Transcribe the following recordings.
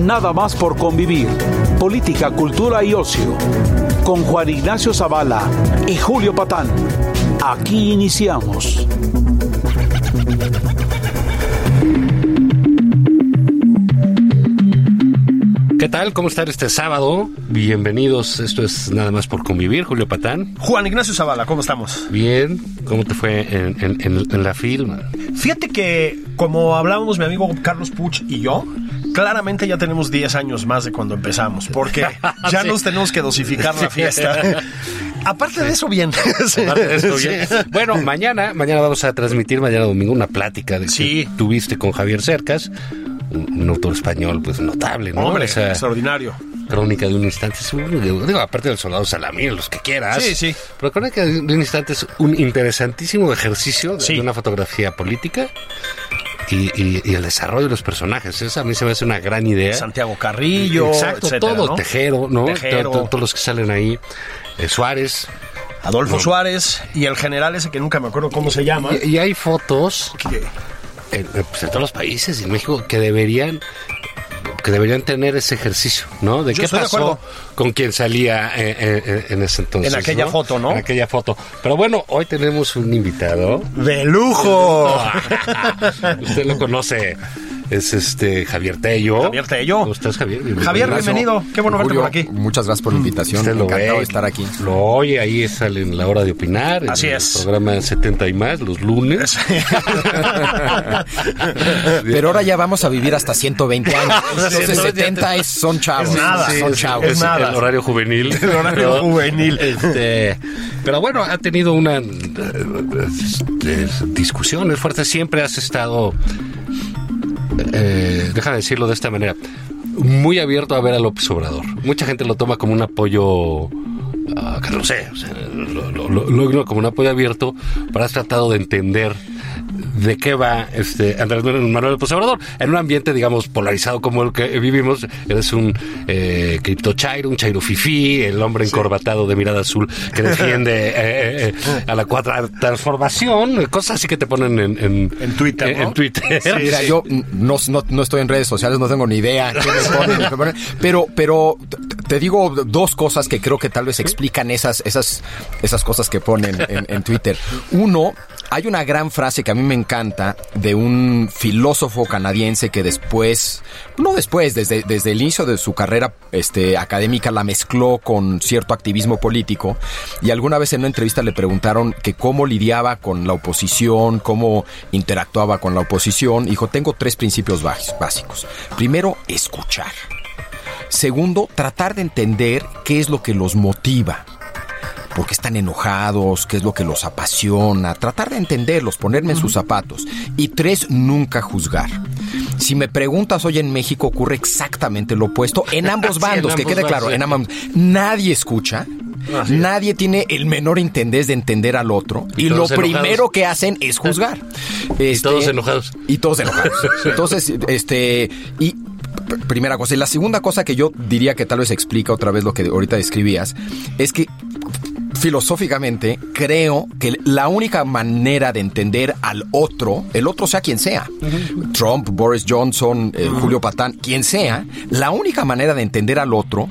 Nada más por convivir. Política, cultura y ocio. Con Juan Ignacio Zavala y Julio Patán. Aquí iniciamos. ¿Qué tal? ¿Cómo están este sábado? Bienvenidos. Esto es Nada más por convivir. Julio Patán. Juan Ignacio Zavala, ¿cómo estamos? Bien. ¿Cómo te fue en, en- la film? Fíjate que, como hablábamos mi amigo Carlos Puch y yo, claramente ya tenemos 10 años más de cuando empezamos, porque ya Sí. nos tenemos que dosificar la fiesta. Aparte de eso, bien. Aparte de esto, bien. Sí. Bueno, mañana, mañana vamos a transmitir, mañana domingo, una plática de que tuviste con Javier Cercas, un, un autor español pues notable, ¿no? Hombre, extraordinario. crónica de un instante, es un- digo, digo, aparte del soldado Salamín, los que quieras. Sí, sí. Pero crónica de un instante es un interesantísimo ejercicio de, Sí. de una fotografía política. Y, y- y el desarrollo de los personajes, esa a mí se me hace una gran idea. Santiago Carrillo, Exacto, etcétera, todo, ¿no? Tejero, ¿no? Tejero. To- to- Todos los que salen ahí. Eh, Suárez. Adolfo No. Suárez y el general ese que nunca me acuerdo cómo se llama. Y, y hay fotos en, pues, en todos los países y en México que deberían que deberían tener ese ejercicio, ¿no? De Yo qué de pasó con quien salía eh, eh, eh, en ese entonces. En aquella ¿no? foto, ¿no? En aquella foto. Pero bueno, hoy tenemos un invitado. ¡De lujo! Usted lo conoce. Es este Javier Tello. Javier Tello. ¿Cómo estás, Javier? Bienvenido. Javier, bienvenido. Qué bueno verte por aquí. Muchas gracias por la invitación. Usted lo Encantado ve, de estar aquí. Lo oye, ahí sale en la hora de opinar. en Así el es. programa 70 y más, los lunes. Pero ahora ya vamos a vivir hasta 120 años. Entonces 70 es, son chavos. Es nada. Son es, chavos. es nada. el horario juvenil. El horario juvenil. Este, pero bueno, ha tenido una eh, eh, discusiones fuertes. Siempre has estado, eh, déjame decirlo de esta manera, muy abierto a ver a López Obrador. Mucha gente lo toma como un apoyo. que no sé, o sea, lo, lo- lo- como un apoyo abierto, pero has tratado de entender de qué va este Andrés Manuel López Obrador. En un ambiente, digamos, polarizado como el que vivimos, eres un eh, cripto chairo, un chairo fifí, el hombre encorbatado de mirada azul que defiende eh, eh, eh, a la cuarta transformación, cosas así que te ponen en, en, En Twitter, en- ¿no? en Twitter. Mira, yo no, no, no estoy en redes sociales, no tengo ni idea qué me ponen, qué me ponen, pero, pero te digo dos cosas que creo que tal vez explican esas, esas, esas cosas que ponen en, en Twitter. Uno, hay una gran frase que a mí me encanta de un filósofo canadiense que después, no después, desde, desde el inicio de su carrera este, académica la mezcló con cierto activismo político y alguna vez en una entrevista le preguntaron que cómo lidiaba con la oposición, cómo interactuaba con la oposición. Dijo, tengo tres principios básicos. Primero, escuchar. Segundo, tratar de entender qué es lo que los motiva. ¿Por qué están enojados? ¿Qué es lo que los apasiona? Tratar de entenderlos, ponerme en sus zapatos. Y tres, nunca juzgar. Si me preguntas, hoy en México ocurre exactamente lo opuesto en ambos Sí, bandos, en que ambos quede claro, en ambos. Nadie escucha. Nadie tiene el menor interés de entender al otro. Y Y, lo enojados. primero que hacen es juzgar. Este, todos enojados. Y todos enojados. Entonces, este, y primera cosa. Y la segunda cosa que yo diría que tal vez explica otra vez lo que ahorita describías, es que filosóficamente creo que la única manera de entender al otro, el otro sea quien sea, Trump, Boris Johnson, eh, Julio Patán, quien sea, la única manera de entender al otro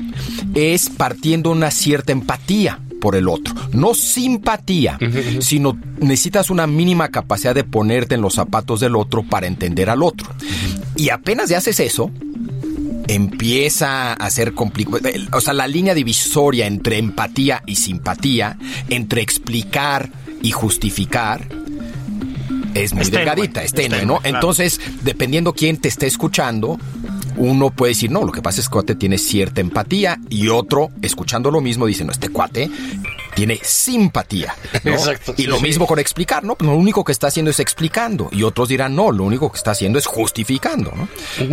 es partiendo una cierta empatía por el otro. No simpatía, sino necesitas una mínima capacidad de ponerte en los zapatos del otro para entender al otro. Y apenas ya haces eso, empieza a ser complicado. O sea, la línea divisoria entre empatía y simpatía, entre explicar y justificar, es muy delgadita, es tenue, tenue, ¿no? claro. Entonces, dependiendo quién te esté escuchando, uno puede decir, no, lo que pasa es que cuate tiene cierta empatía y otro, escuchando lo mismo, dice, no, este cuate tiene simpatía. ¿no? Exacto, Y sí, lo sí. mismo con explicar, ¿no? Pues lo único que está haciendo es explicando. Y otros dirán, no, lo único que está haciendo es justificando, ¿no?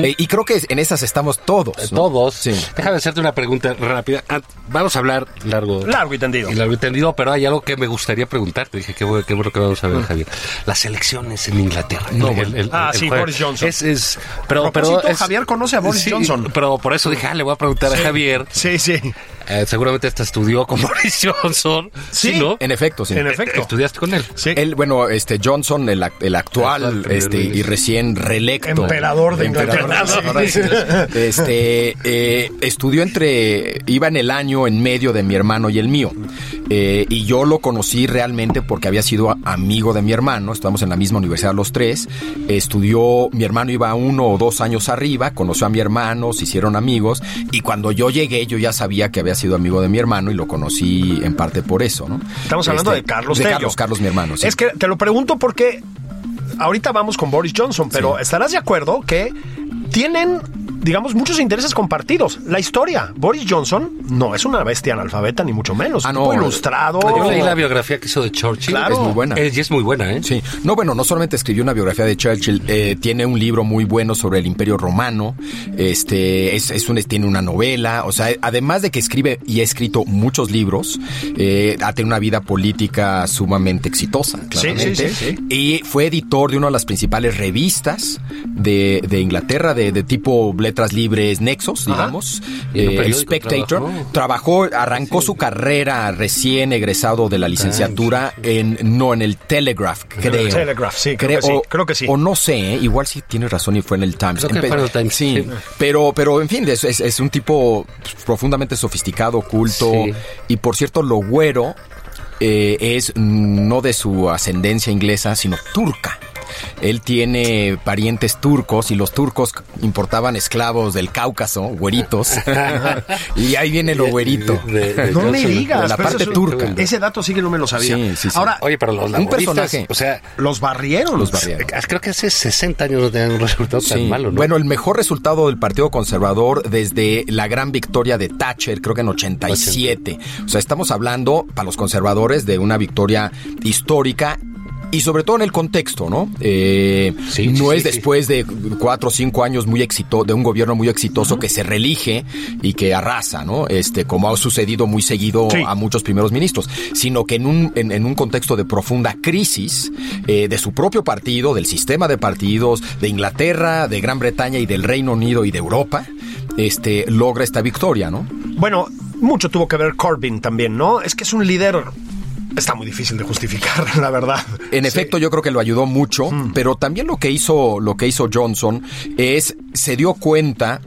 Eh, y creo que en esas estamos todos. ¿no? Todos. Sí. Déjame hacerte una pregunta rápida. Ah, Vamos a hablar largo. Largo y tendido. Y largo y tendido, pero hay algo que me gustaría preguntarte. Dije, qué bueno, qué bueno que vamos a ver, Javier. Las elecciones en Inglaterra. No, El- bueno. el- Ah, el sí. Boris Johnson. Es, es, pero, es- Javier conoce a Boris Sí, Johnson. Pero por eso dije, ah, le voy a preguntar a Javier. Sí, sí. Eh, seguramente hasta estudió con Boris Johnson. Sí. ¿no? En efecto, sí. En efecto. ¿Estudiaste con él? Sí. Él, bueno, este Johnson, el, el actual, este, y recién reelecto. Emperador de Emperador Inglaterra. Este, eh, estudió entre, iba en el año en medio de mi hermano y el mío. Eh, y yo lo conocí realmente porque había sido a- amigo de mi hermano. Estamos en la misma universidad los tres. Estudió, mi hermano iba uno o dos años arriba, conoció a mi hermano, se hicieron amigos. Y cuando yo llegué, yo ya sabía que había sido amigo de mi hermano y lo conocí en parte por eso, ¿no? Estamos hablando Este, de Carlos De Tello. Carlos, Carlos, mi hermano. sí. Es que te lo pregunto porque ahorita vamos con Boris Johnson, pero estarás de acuerdo que tienen, digamos, muchos intereses compartidos. La historia, Boris Johnson no es una bestia analfabeta, ni mucho menos. Ah, Un no. tipo ilustrado. Yo leí la biografía que hizo de Churchill. Claro. Es muy buena. Eh, y es muy buena, ¿eh? Sí, no, bueno, no solamente escribió una biografía de Churchill, eh, tiene un libro muy bueno sobre el Imperio Romano, este, es, es un, tiene una novela, o sea, además de que escribe y ha escrito muchos libros, eh, ha tenido una vida política sumamente exitosa, Sí, claramente, sí, sí, sí. y fue editor de una de las principales revistas de, de Inglaterra, de, de tipo letras libres Nexos, Ajá. digamos, eh, Spectator, trabajó. trabajó, arrancó su carrera recién egresado de la licenciatura en, no, en el Telegraph, creo. Telegraph, sí, creo que sí, o, creo que sí. O no sé, ¿eh? igual sí tienes razón y fue en el Times. Creo que Empe- fue en el Times, Sí, sí. pero, pero en fin, es, es- es un tipo profundamente sofisticado, culto. Sí. Y por cierto, lo güero eh, es no de su ascendencia inglesa, sino turca. Él tiene parientes turcos y los turcos importaban esclavos del Cáucaso, güeritos. y ahí viene lo güerito. De- de No me digas. de la pero parte eso es- turca. Ese dato sí que no me lo sabía. Sí, sí, sí. Ahora, Oye, pero los Un laboristas, personaje. o sea, los barrieron. Los barrieron. eh, creo que hace 60 años no tenían un resultado tan malo, ¿no? Bueno, el mejor resultado del Partido Conservador desde la gran victoria de Thatcher, creo que en 87. O sea, estamos hablando para los conservadores de una victoria histórica. Y sobre todo en el contexto, ¿no? Eh, Sí, no sí, es sí, después de cuatro o cinco años muy exitoso, de un gobierno muy exitoso que se reelige y que arrasa, ¿no? Este, como ha sucedido muy seguido a muchos primeros ministros, sino que en un, en, en un contexto de profunda crisis eh, de su propio partido, del sistema de partidos, de Inglaterra, de Gran Bretaña y del Reino Unido y de Europa, este, logra esta victoria, ¿no? Bueno, mucho tuvo que ver Corbyn también, ¿no? Es que es un líder. Está muy difícil de justificar, la verdad. En efecto, yo creo que lo ayudó mucho, pero también lo que hizo, lo que hizo Johnson es se dio cuenta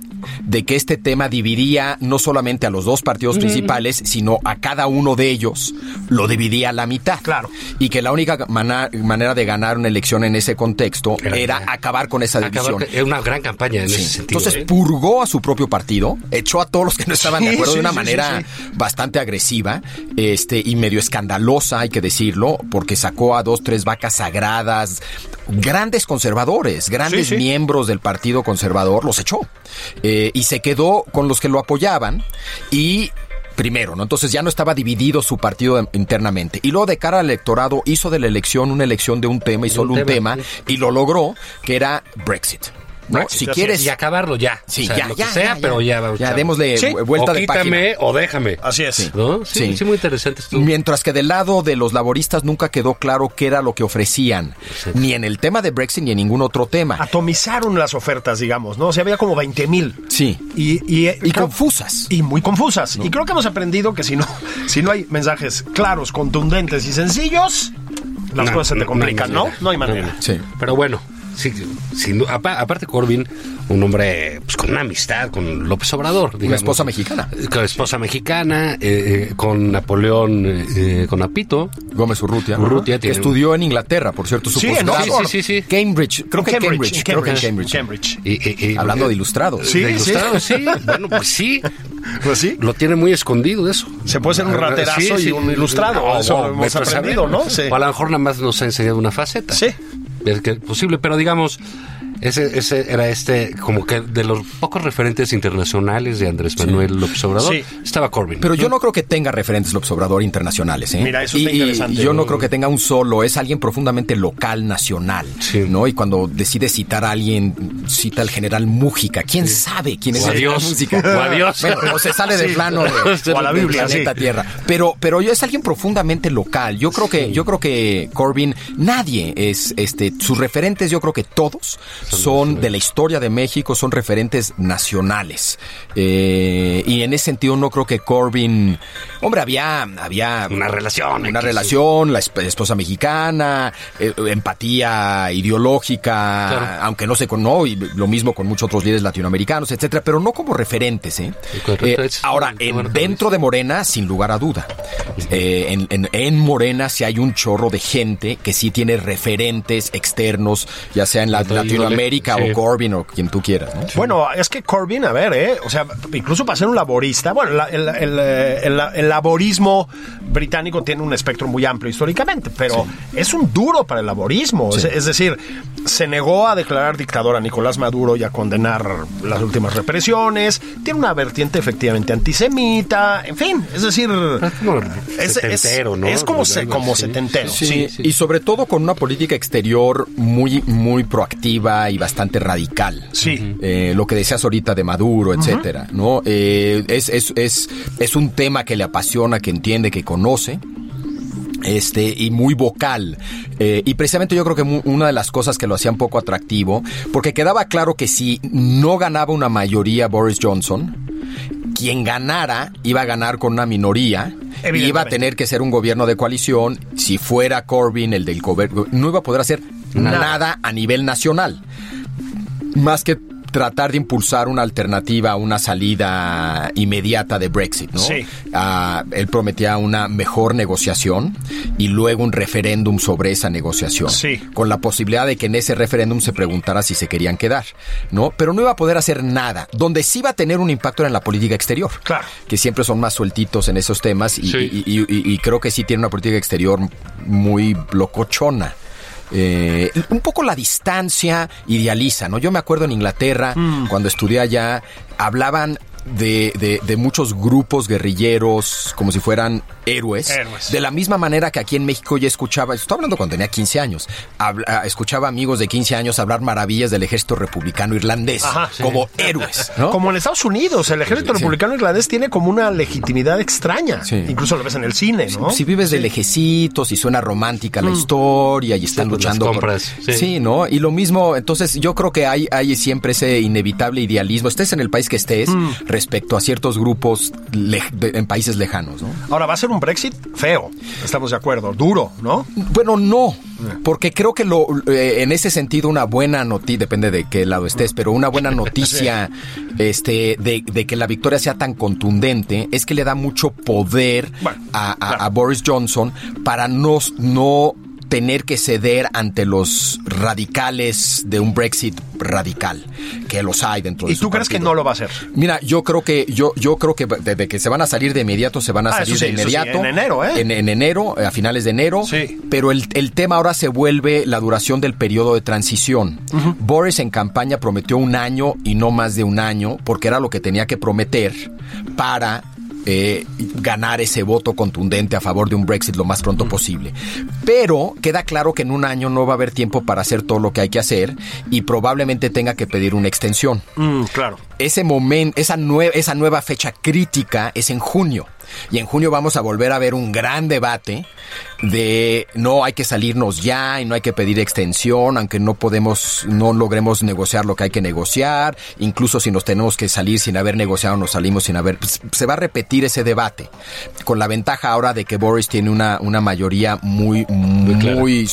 de que este tema dividía no solamente a los dos partidos principales, sino a cada uno de ellos lo dividía a la mitad. Claro. Y que la única manera de ganar una elección en ese contexto Era- era, acabar con esa división. es una gran campaña en Sí. ese sentido. Entonces ¿eh? purgó a su propio partido, echó a todos los que no estaban de acuerdo sí, de una manera bastante agresiva, este y medio escandalosa, hay que decirlo, porque sacó a dos, tres vacas sagradas, grandes conservadores, grandes miembros del Partido Conservador, los echó Eh, y se quedó con los que lo apoyaban y primero, ¿no? Entonces ya no estaba dividido su partido internamente. Y luego de cara al electorado hizo de la elección una elección de un tema y solo un un tema, tema, y lo logró, que era Brexit. ¿No? Si quieres Y acabarlo ya. Sí, O sea, ya, lo ya, que sea, ya, pero ya ya. démosle Sí. vuelta o de quítame página. o déjame. Así es. ¿No? Sí, Sí. sí, muy interesante esto. Mientras que del lado de los laboristas nunca quedó claro qué era lo que ofrecían, ni en el tema de Brexit ni en ningún otro tema. Atomizaron las ofertas, digamos, ¿no? O sea, había como 20 mil. Sí. Y, y, Y confusas. Y muy confusas. Y creo que hemos aprendido que si no, si no hay mensajes claros, contundentes y sencillos, las No, cosas se te no, complican, ¿no? manera. No hay manera. Sí. Pero bueno, sí, sin aparte Corbyn, un hombre pues, con una amistad con López Obrador. Una digamos. esposa mexicana. Con esposa mexicana, eh, eh, con Napoleón, eh, eh, con Apito. Gómez Urrutia, Urrutia tiene- estudió en Inglaterra, por cierto, su Sí. Sí, sí, sí. Cambridge, creo que Cambridge, Cambridge, creo que Cambridge. Y- y- y- Hablando de ilustrados. Sí, de ilustrado, sí. Bueno, pues sí. Pues sí. Lo tiene muy escondido eso. Se puede ser un Ah, raterazo y un ilustrado, eso lo hemos aprendido, ¿no? Sí. O a lo mejor nada más nos ha enseñado una faceta. Sí. Es posible, pero digamos, Ese, ese era este, como que de los pocos referentes internacionales de Andrés Manuel López Obrador, Sí. estaba Corbyn. Pero yo no creo que tenga referentes López Obrador internacionales, ¿eh? Mira, eso y, está interesante. y yo no creo que tenga un solo, es alguien profundamente local, nacional, Sí. ¿no? Y cuando decide citar a alguien, cita al general Mújica. ¿Quién sabe quién es O el. Mújica? O adiós. Bueno, o se sale del Sí. plano de, O a la del Biblia, planeta sí. Tierra. Pero, pero yo es alguien profundamente local. Yo creo que, yo creo que Corbyn, nadie es, este, sus referentes, yo creo que todos son de la historia de México, son referentes nacionales. Eh, y en ese sentido no creo que Corbyn, hombre, había, había Una relación. una relación, la esp- esposa mexicana, eh, empatía ideológica, Claro. aunque no sé con no, y lo mismo con muchos otros líderes latinoamericanos, etcétera, pero no como referentes, ¿eh? Eh, ahora, en- dentro de Morena, sin lugar a duda. En, en- en Morena sí hay un chorro de gente que sí tiene referentes externos, ya sea en la, De Latinoamérica índole, o sí. Corbyn o quien tú quieras, ¿no? Bueno, es que Corbyn, a ver, ¿eh? O sea, incluso para ser un laborista, bueno, la- el, el, eh, el- el laborismo británico tiene un espectro muy amplio históricamente, pero es un duro para el laborismo. Es, es decir, se negó a declarar dictador a Nicolás Maduro y a condenar las últimas represiones. Tiene una vertiente efectivamente antisemita, en fin, es decir, Es como es, es- setentero, ¿no? es como, se, como setentero. Sí, Sí, y sobre todo con una política exterior muy, muy proactiva y bastante radical. Sí. Eh, lo que decías ahorita de Maduro, etcétera, ¿no? Eh, es, es, es, es un tema que le apasiona, que entiende, que conoce. Este, y muy vocal. Eh, y precisamente yo creo que mu- una de las cosas que lo hacía un poco atractivo, porque quedaba claro que si no ganaba una mayoría Boris Johnson, quien ganara iba a ganar con una minoría iba a tener que ser un gobierno de coalición. Si fuera Corbyn el del gobierno, no iba a poder hacer Nada. nada a nivel nacional. Más que tratar de impulsar una alternativa a una salida inmediata de Brexit, ¿no? Sí. Ah, él prometía una mejor negociación y luego un referéndum sobre esa negociación. Sí. Con la posibilidad de que en ese referéndum se preguntara si se querían quedar, ¿no? Pero no iba a poder hacer nada. Donde sí iba a tener un impacto era en la política exterior. Claro. Que siempre son más sueltitos en esos temas y, Sí. y- y- y- y creo que sí tiene una política exterior muy locochona. Eh, un poco la distancia idealiza, ¿no? Yo me acuerdo en Inglaterra, cuando estudié allá, hablaban de, de- de muchos grupos guerrilleros como si fueran héroes. Héroes. De la misma manera que aquí en México ya escuchaba, estoy hablando cuando tenía 15 años, habla- escuchaba amigos de 15 años hablar maravillas del ejército republicano irlandés Ajá, sí. como héroes, ¿no? Como en Estados Unidos, el ejército Sí. republicano irlandés tiene como una legitimidad extraña. Sí. Incluso lo ves en el cine, ¿no? Si vives de lejecitos y suena romántica la historia y están Sí, pues, luchando las por- compras, sí. sí, ¿no? Y lo mismo, entonces yo creo que hay, hay siempre ese inevitable idealismo, estés en el país que estés, respecto a ciertos grupos de- en países lejanos, ¿no? Ahora va a ser un Brexit feo, estamos de acuerdo, duro, ¿no? Bueno, no, porque creo que lo, eh, en ese sentido una buena noticia, depende de qué lado estés, pero una buena noticia este, de, de que la victoria sea tan contundente es que le da mucho poder Bueno, a, a- claro. a Boris Johnson para no, no tener que ceder ante los radicales de un Brexit radical, que los hay dentro de ¿Y su tú crees que no lo va a hacer? Mira, yo creo que yo yo creo que desde que se van a salir de inmediato se van a Ah, salir sí, de sí, inmediato en enero, ¿eh? En, en enero, a finales de enero. Sí. Pero el, el tema ahora se vuelve la duración del periodo de transición. Boris en campaña prometió un año y no más de un año, porque era lo que tenía que prometer para eh, ganar ese voto contundente a favor de un Brexit lo más pronto posible. Pero queda claro que en un año no va a haber tiempo para hacer todo lo que hay que hacer y probablemente tenga que pedir una extensión Mm, claro. ese momento, esa, nue- esa nueva fecha crítica es en junio. Y en junio vamos a volver a ver un gran debate de no hay que salirnos ya y no hay que pedir extensión, aunque no podemos, no logremos negociar lo que hay que negociar. Incluso si nos tenemos que salir sin haber negociado, nos salimos sin haber. pues, se va a repetir ese debate. Con la ventaja ahora de que Boris tiene una, una mayoría muy, muy.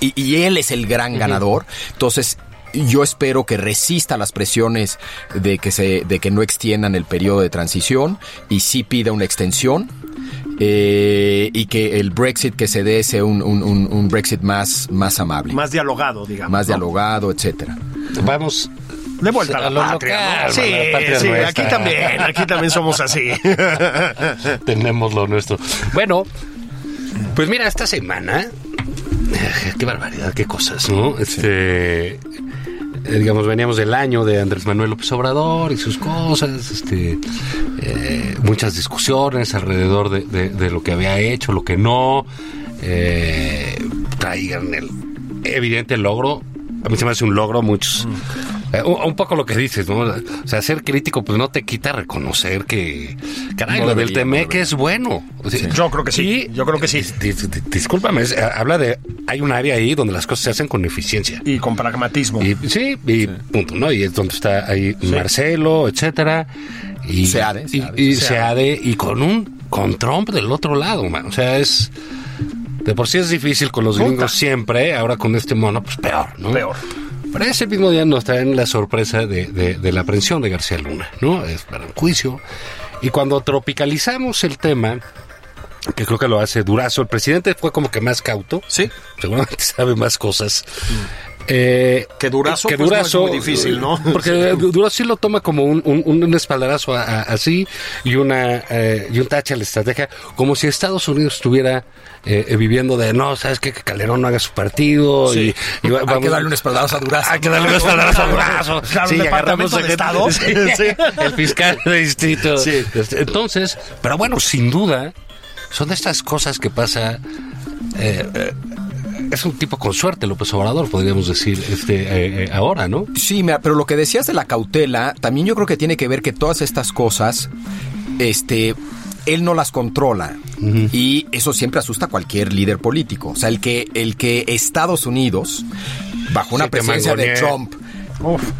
y, y él es el gran ganador. Entonces, yo espero que resista las presiones de que se de que no extiendan el periodo de transición y sí pida una extensión eh, y que el Brexit que se dé sea un, un- un- un Brexit más más amable, más, Más dialogado, digamos. ¿no? dialogado, etcétera. Vamos. De vuelta a la A lo patria, local, ¿no? Sí, a la patria sí, nuestra. aquí también, aquí también somos así. Tenemos lo nuestro. Bueno, pues mira, esta semana. eh, Qué barbaridad, qué cosas, ¿no? Este. Eh, digamos, veníamos del año de Andrés Manuel López Obrador y sus cosas, este, eh, muchas discusiones alrededor de, lo que había hecho, lo que no, eh, traigan el evidente logro. A mí se me hace un logro, muchos. Eh, un, un poco lo que dices, ¿no? O sea, ser crítico, pues no te quita reconocer que, caray, No lo del Temec es bueno. O sea, Yo creo que sí, yo creo que sí. dis- dis- dis- discúlpame, es- habla de. Hay un área ahí donde las cosas se hacen con eficiencia. Y con pragmatismo. Y, sí, y punto, ¿no? Y es donde está ahí Marcelo, etcétera. Y, Seade, y, Seade. y Seade, y con un con Trump del otro lado, man. O sea, es de por sí es difícil con los Puta. gringos siempre, ahora con este mono, pues peor, ¿no? Peor. Pero ese mismo día nos traen la sorpresa de, de- de la aprehensión de García Luna, ¿no? Es para un juicio. Y cuando tropicalizamos el tema, que creo que lo hace Durazo, el presidente fue como que más cauto. Sí. Seguramente sabe más cosas. Eh, Que Durazo, pues, no es muy difícil, ¿no? Porque Du- Durazo sí lo toma como un, un, un espaldarazo a- a- así y una eh, y un tache a la estrategia, como si Estados Unidos estuviera eh, viviendo de no, sabes qué? que Calderón no haga su partido y, y va- Hay vamos- que darle un espaldarazo a Durazo. hay que darle un espaldarazo a Durazo. Claro, Sí, agarramos de Estado. Sí, Sí. el fiscal de distrito. Este, Entonces, pero bueno, sin duda, son de estas cosas que pasa. eh, es un tipo con suerte, López Obrador, podríamos decir, este, eh, eh, ahora, ¿no? Sí, mira, pero lo que decías de la cautela, también yo creo que tiene que ver que todas estas cosas, este, él no las controla. Y eso siempre asusta a cualquier líder político. O sea, el que, el que Estados Unidos, bajo una Sí, te presidencia de. Trump,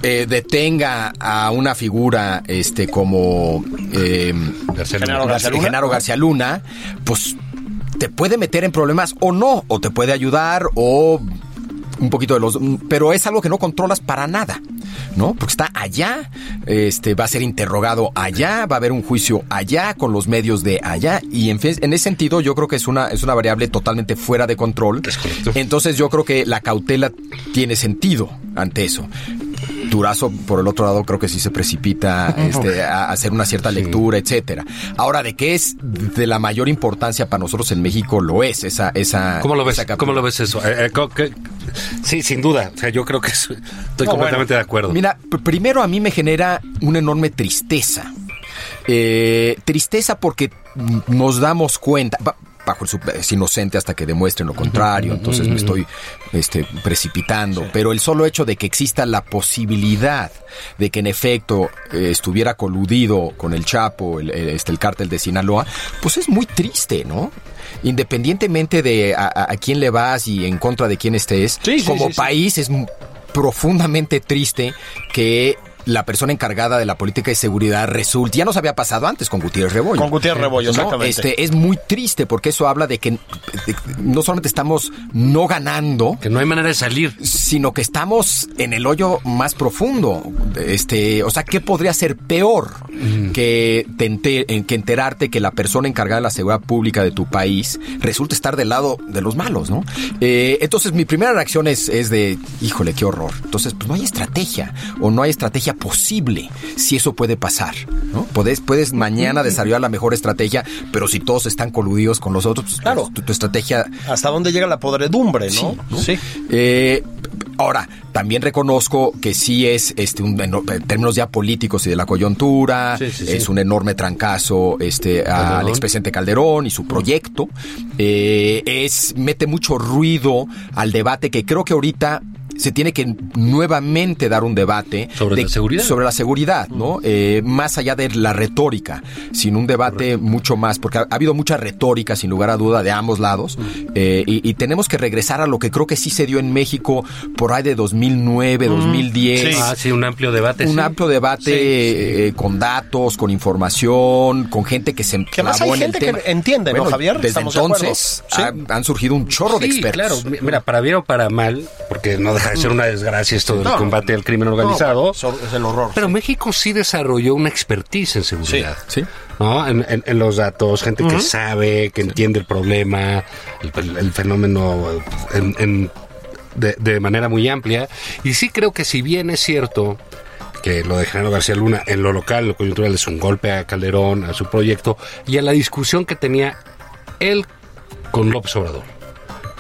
eh, detenga a una figura este como eh, García Genaro Luna. García Luna. Genaro García Luna, pues te puede meter en problemas o no, o te puede ayudar o un poquito de los pero es algo que no controlas para nada, ¿no? Porque está allá, este va a ser interrogado allá, va a haber un juicio allá con los medios de allá y en fin, en ese sentido yo creo que es una es una variable totalmente fuera de control. Entonces yo creo que la cautela tiene sentido ante eso. Durazo, por el otro lado, creo que sí se precipita este, a hacer una cierta lectura, etcétera. Ahora, de qué es de la mayor importancia para nosotros en México, lo es esa, esa. ¿Cómo lo ves? esa. ¿Cómo lo ves eso? Eh, eh, sí, sin duda. O sea, yo creo que es- estoy No, completamente de acuerdo. Mira, pr- primero a mí me genera una enorme tristeza. Eh, tristeza porque nos damos cuenta. Ba- Bajo el sup- es inocente hasta que demuestren lo contrario, entonces me estoy este, precipitando. Pero el solo hecho de que exista la posibilidad de que en efecto eh, estuviera coludido con el Chapo, el, este, el cártel de Sinaloa, pues es muy triste, ¿no? Independientemente de a, quién le vas y en contra de quién estés, Sí, sí, como país es profundamente triste que la persona encargada de la política de seguridad resulte, ya nos había pasado antes con Gutiérrez Rebollo. Con Gutiérrez Rebollo, ¿no? exactamente. Este, es muy triste porque eso habla de que de- no solamente estamos no ganando, Que no hay manera de salir. sino que estamos en el hoyo más profundo. Este, o sea, ¿qué podría ser peor que, te enter- en- que enterarte que la persona encargada de la seguridad pública de tu país resulta estar del lado de los malos, ¿no? Eh, entonces, mi primera reacción es, es de, híjole, qué horror. Entonces, pues no hay estrategia o no hay estrategia posible si eso puede pasar, ¿no? Puedes, puedes mañana desarrollar la mejor estrategia, pero si todos están coludidos con los otros, pues, Claro. tu, tu estrategia ¿Hasta dónde llega la podredumbre, no? Sí, Eh, ahora, también reconozco que sí es este un en términos ya políticos y de la coyuntura, Sí, sí, sí. es un enorme trancazo este al expresidente Calderón y su proyecto. Eh, es mete mucho ruido al debate que creo que ahorita se tiene que nuevamente dar un debate Sobre la seguridad. sobre la seguridad, ¿no? Eh, más allá de la retórica, sin un debate mucho más, porque ha, ha habido mucha retórica, sin lugar a duda, de ambos lados, eh, y, y tenemos que regresar a lo que creo que sí se dio en México por ahí de 2009, 2010. Ah, sí, un amplio debate. Un sí. amplio debate Sí, sí. eh, con datos, con información, con gente que se Que clavó hay en el gente que tema. entiende, ¿no, Javier? Desde Estamos de acuerdo. entonces Sí. ha- han surgido un chorro de Sí, expertos. claro. Mi- Mira, para bien o para mal, porque no deja de ser una desgracia esto del No, combate al crimen organizado. No, es el horror. Pero México sí desarrolló una expertise en seguridad. Sí. ¿no? En, en- en los datos, gente que sabe, que entiende el problema, el, el fenómeno en- en- de, de manera muy amplia. Y sí creo que si bien es cierto que lo de Genaro García Luna en lo local, lo coyuntural, es un golpe a Calderón, a su proyecto y a la discusión que tenía él con López Obrador.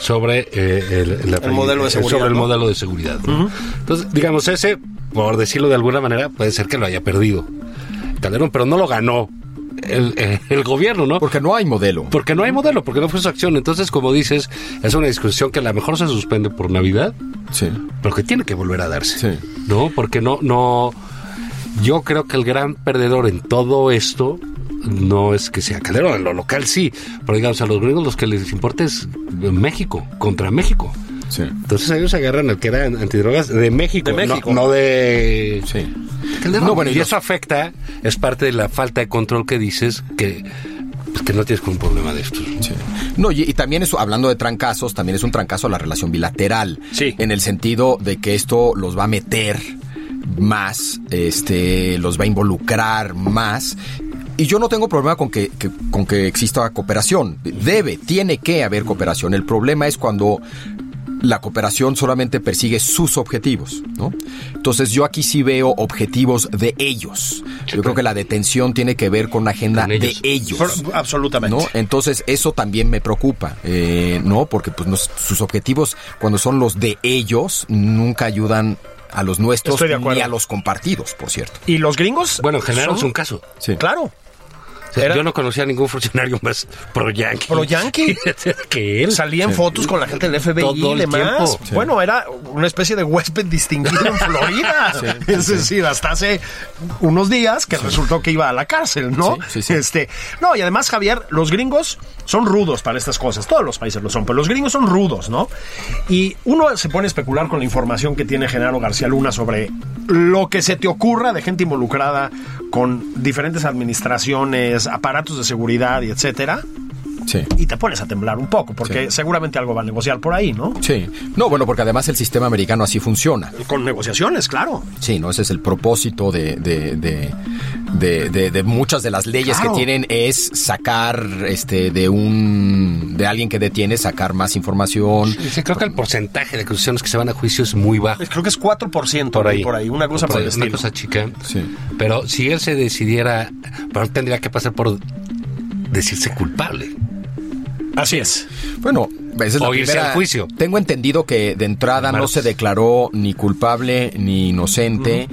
Sobre eh, el, la- El modelo de eh, seguridad, sobre el ¿no? modelo de seguridad. ¿no? Entonces, digamos, ese, por decirlo de alguna manera, puede ser que lo haya perdido Calderón, pero no lo ganó el, eh, el gobierno, ¿no? Porque no hay modelo. Porque no hay modelo, porque no fue su acción. Entonces, como dices, es una discusión que a lo mejor se suspende por Navidad, Sí. pero que tiene que volver a darse. Sí. ¿No? Porque no, no. Yo creo que el gran perdedor en todo esto no es que sea Calderón, en lo local sí, pero digamos, a los gringos los que les importa es México, contra México. Sí. Entonces ellos agarran al que era antidrogas de México, De México. No, no de Sí. Calderón. No, bueno, y eso afecta, es parte de la falta de control que dices que, pues, que no tienes con un problema de estos. Sí. No, y, y también eso, hablando de trancazos, también es un trancazo a la relación bilateral. Sí. En el sentido de que esto los va a meter más, este, los va a involucrar más. Y yo no tengo problema con que, que- con que exista cooperación. Debe, tiene que haber cooperación. El problema es cuando la cooperación solamente persigue sus objetivos, ¿no? Entonces yo aquí sí veo objetivos de ellos. Yo creo que la detención tiene que ver con una agenda Con ellos. de ellos. Absolutamente. ¿no? Entonces, eso también me preocupa, eh, ¿no? Porque pues nos- sus objetivos, cuando son los de ellos, nunca ayudan a los nuestros ni a los compartidos, por cierto. Y los gringos. Bueno, en general son- es un caso. Sí. Claro. O sea, Era- Yo no conocía a ningún funcionario más pro yankee. Pro yankee. que él. Salían fotos con la gente del FBI Todo y demás. tiempo. Sí. Bueno, era una especie de huésped distinguido en Florida. es decir, hasta hace unos días que resultó que iba a la cárcel, ¿no? Sí, sí, sí. Este, no, y además, Javier, los gringos son rudos para estas cosas. Todos los países lo son, pero los gringos son rudos, ¿no? Y uno se pone a especular con la información que tiene Genaro García Luna sobre lo que se te ocurra de gente involucrada con diferentes administraciones, aparatos de seguridad y etcétera Sí. y te pones a temblar un poco, porque Sí. seguramente algo va a negociar por ahí, ¿no? Sí. No, bueno, porque además el sistema americano así funciona. Con negociaciones, claro. Sí, ¿no? Ese es el propósito de, de, de, de- de- de muchas de las leyes Claro. que tienen es sacar este de un de alguien que detiene, sacar más información. Sí, creo que el porcentaje de acusaciones que se van a juicio es muy bajo. Creo que es 4% Por ahí. por ahí, una cosa por, Por ahí, una cosa chica. Sí. Pero si él se decidiera, pero él tendría que pasar por decirse culpable. Así es. Bueno, esa es la primera- al juicio. Tengo entendido que de entrada no se declaró ni culpable ni inocente.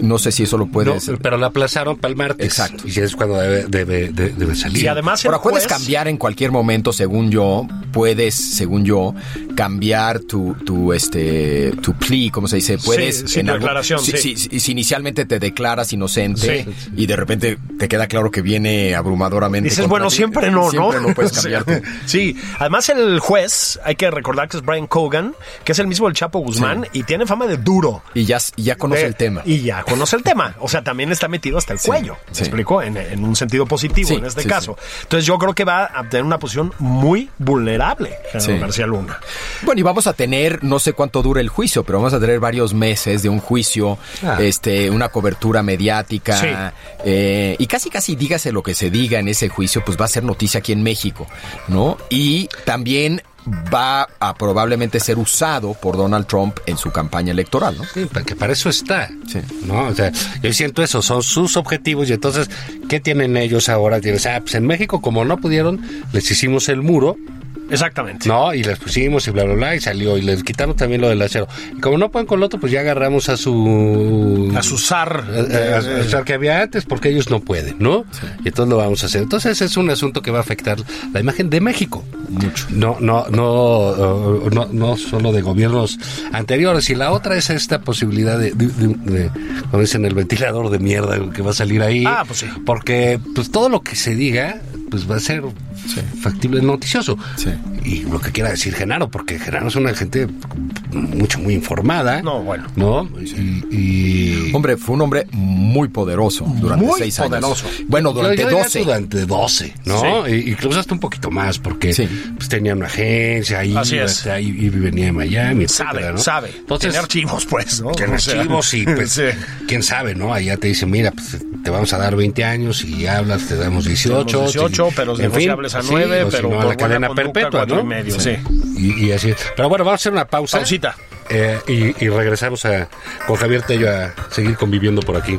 No sé si eso lo puede No, pero la aplazaron para el martes. Exacto. Y es cuando debe, debe, de- debe salir. Y además Ahora, puedes juez- cambiar en cualquier momento, según yo, puedes, según yo, cambiar tu, tu, este, tu plea, ¿cómo se dice? Puedes... Sí, sí, tu declaración, si, sí. si- si inicialmente te declaras inocente Sí. y de repente te queda claro que viene abrumadoramente Dices, bueno, ti, siempre no, ¿no? Siempre no puedes cambiar tu- sí, además el juez, hay que recordar que es Brian Cogan, que es el mismo del Chapo Guzmán, y tiene fama de duro. Y ya, y ya conoce De- el tema. Y ya conoce el tema. O sea, también está metido hasta el cuello. ¿Me sí. explico? En, en un sentido positivo Sí, en este caso. Entonces yo creo que va a tener una posición muy vulnerable, Genaro Sí. García Luna. Bueno, y vamos a tener, no sé cuánto dura el juicio, pero vamos a tener varios meses de un juicio, Ah. este, una cobertura mediática, Sí. eh, y casi casi dígase lo que se diga en ese juicio, pues va a ser noticia aquí en México, ¿no? Y también va a probablemente ser usado por Donald Trump en su campaña electoral, ¿no? Sí, que para eso está. Sí. ¿no? O sea, yo siento eso, son sus objetivos y entonces, ¿qué tienen ellos ahora? Tienes, ah, pues en México, como no pudieron, les hicimos el muro, Exactamente. ¿no? Y les pusimos y bla, bla, bla, y salió, y les quitaron también lo del acero. Y como no pueden con lo otro, pues ya agarramos a su... A su zar. a su- su que había antes porque ellos no pueden, ¿no? Y entonces lo vamos a hacer. Entonces es un asunto que va a afectar la imagen de México. Mucho. No, no, no, eh, no, no solo de gobiernos anteriores. Y la otra es esta posibilidad de, de, de- de- como dicen, el ventilador de mierda que va a salir ahí. Ah, pues sí. Porque pues todo lo que se diga, pues va a ser factible noticioso. Sí. Y lo que quiera decir Genaro, porque Genaro es una gente mucho, muy informada. No, bueno. ¿No? Y, y- Hombre, fue un hombre muy poderoso durante Muy seis poderoso. años. Bueno, durante Yo diría 12. Durante 12, ¿no? Sí. Y, incluso hasta un poquito más, porque Sí. pues, tenía una agencia ahí, Así es. este, ahí, y venía de Miami, Sabe, etcétera, ¿no? sabe. Entonces, Tiene archivos, pues, ¿no? tiene O sea, archivos y pues, sí. quién sabe, ¿no? Allá te dicen, mira, pues te vamos a dar 20 años y hablas, te damos 18. Te damos 18, y- pero en fin, a sí, nueve, si pero a por la cadena perpetua, ¿no? y medio, sí. Y, y así. Pero bueno, vamos a hacer una pausa. Pausita. Eh, y, y regresamos a, con Javier Tello a seguir conviviendo por aquí.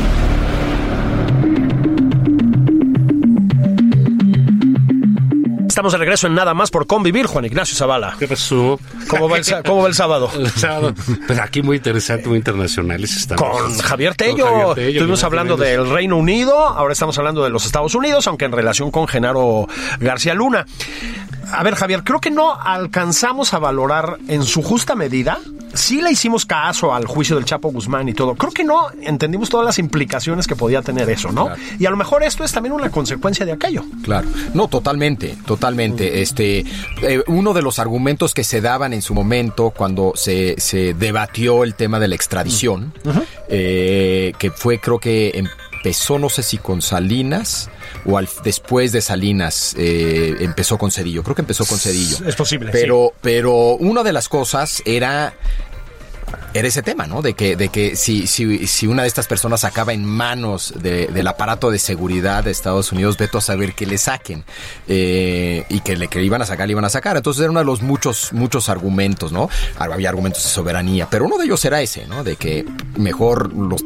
Estamos de regreso en Nada más por convivir, Juan Ignacio Zavala. ¿Qué pasó? ¿Cómo va el, sa- cómo va el sábado? El sábado. Pues aquí muy interesante, muy internacionales estamos. Con Javier Tello. Con Javier Tello, Estuvimos hablando del Reino Unido, ahora estamos hablando de los Estados Unidos, aunque en relación con Genaro García Luna. A ver, Javier, creo que no alcanzamos a valorar en su justa medida. Sí le hicimos caso al juicio del Chapo Guzmán y todo. Creo que no entendimos todas las implicaciones que podía tener eso, ¿no? Claro. Y a lo mejor esto es también una consecuencia de aquello. Claro, no, totalmente, totalmente. Este, eh, uno de los argumentos que se daban en su momento cuando se, se debatió el tema de la extradición, eh, que fue, creo que empezó, no sé si con Salinas o al, después de Salinas eh, empezó con Cedillo. Creo que empezó con Cedillo. Es posible, Pero, pero una de las cosas era era ese tema, ¿no? De que, de que si, si, si una de estas personas acaba en manos de- del aparato de seguridad de Estados Unidos, veto a saber que le saquen. Eh, y que le que iban a sacar, le iban a sacar. Entonces era uno de los muchos, muchos argumentos, ¿no? Había argumentos de soberanía, pero uno de ellos era ese, ¿no? De que mejor los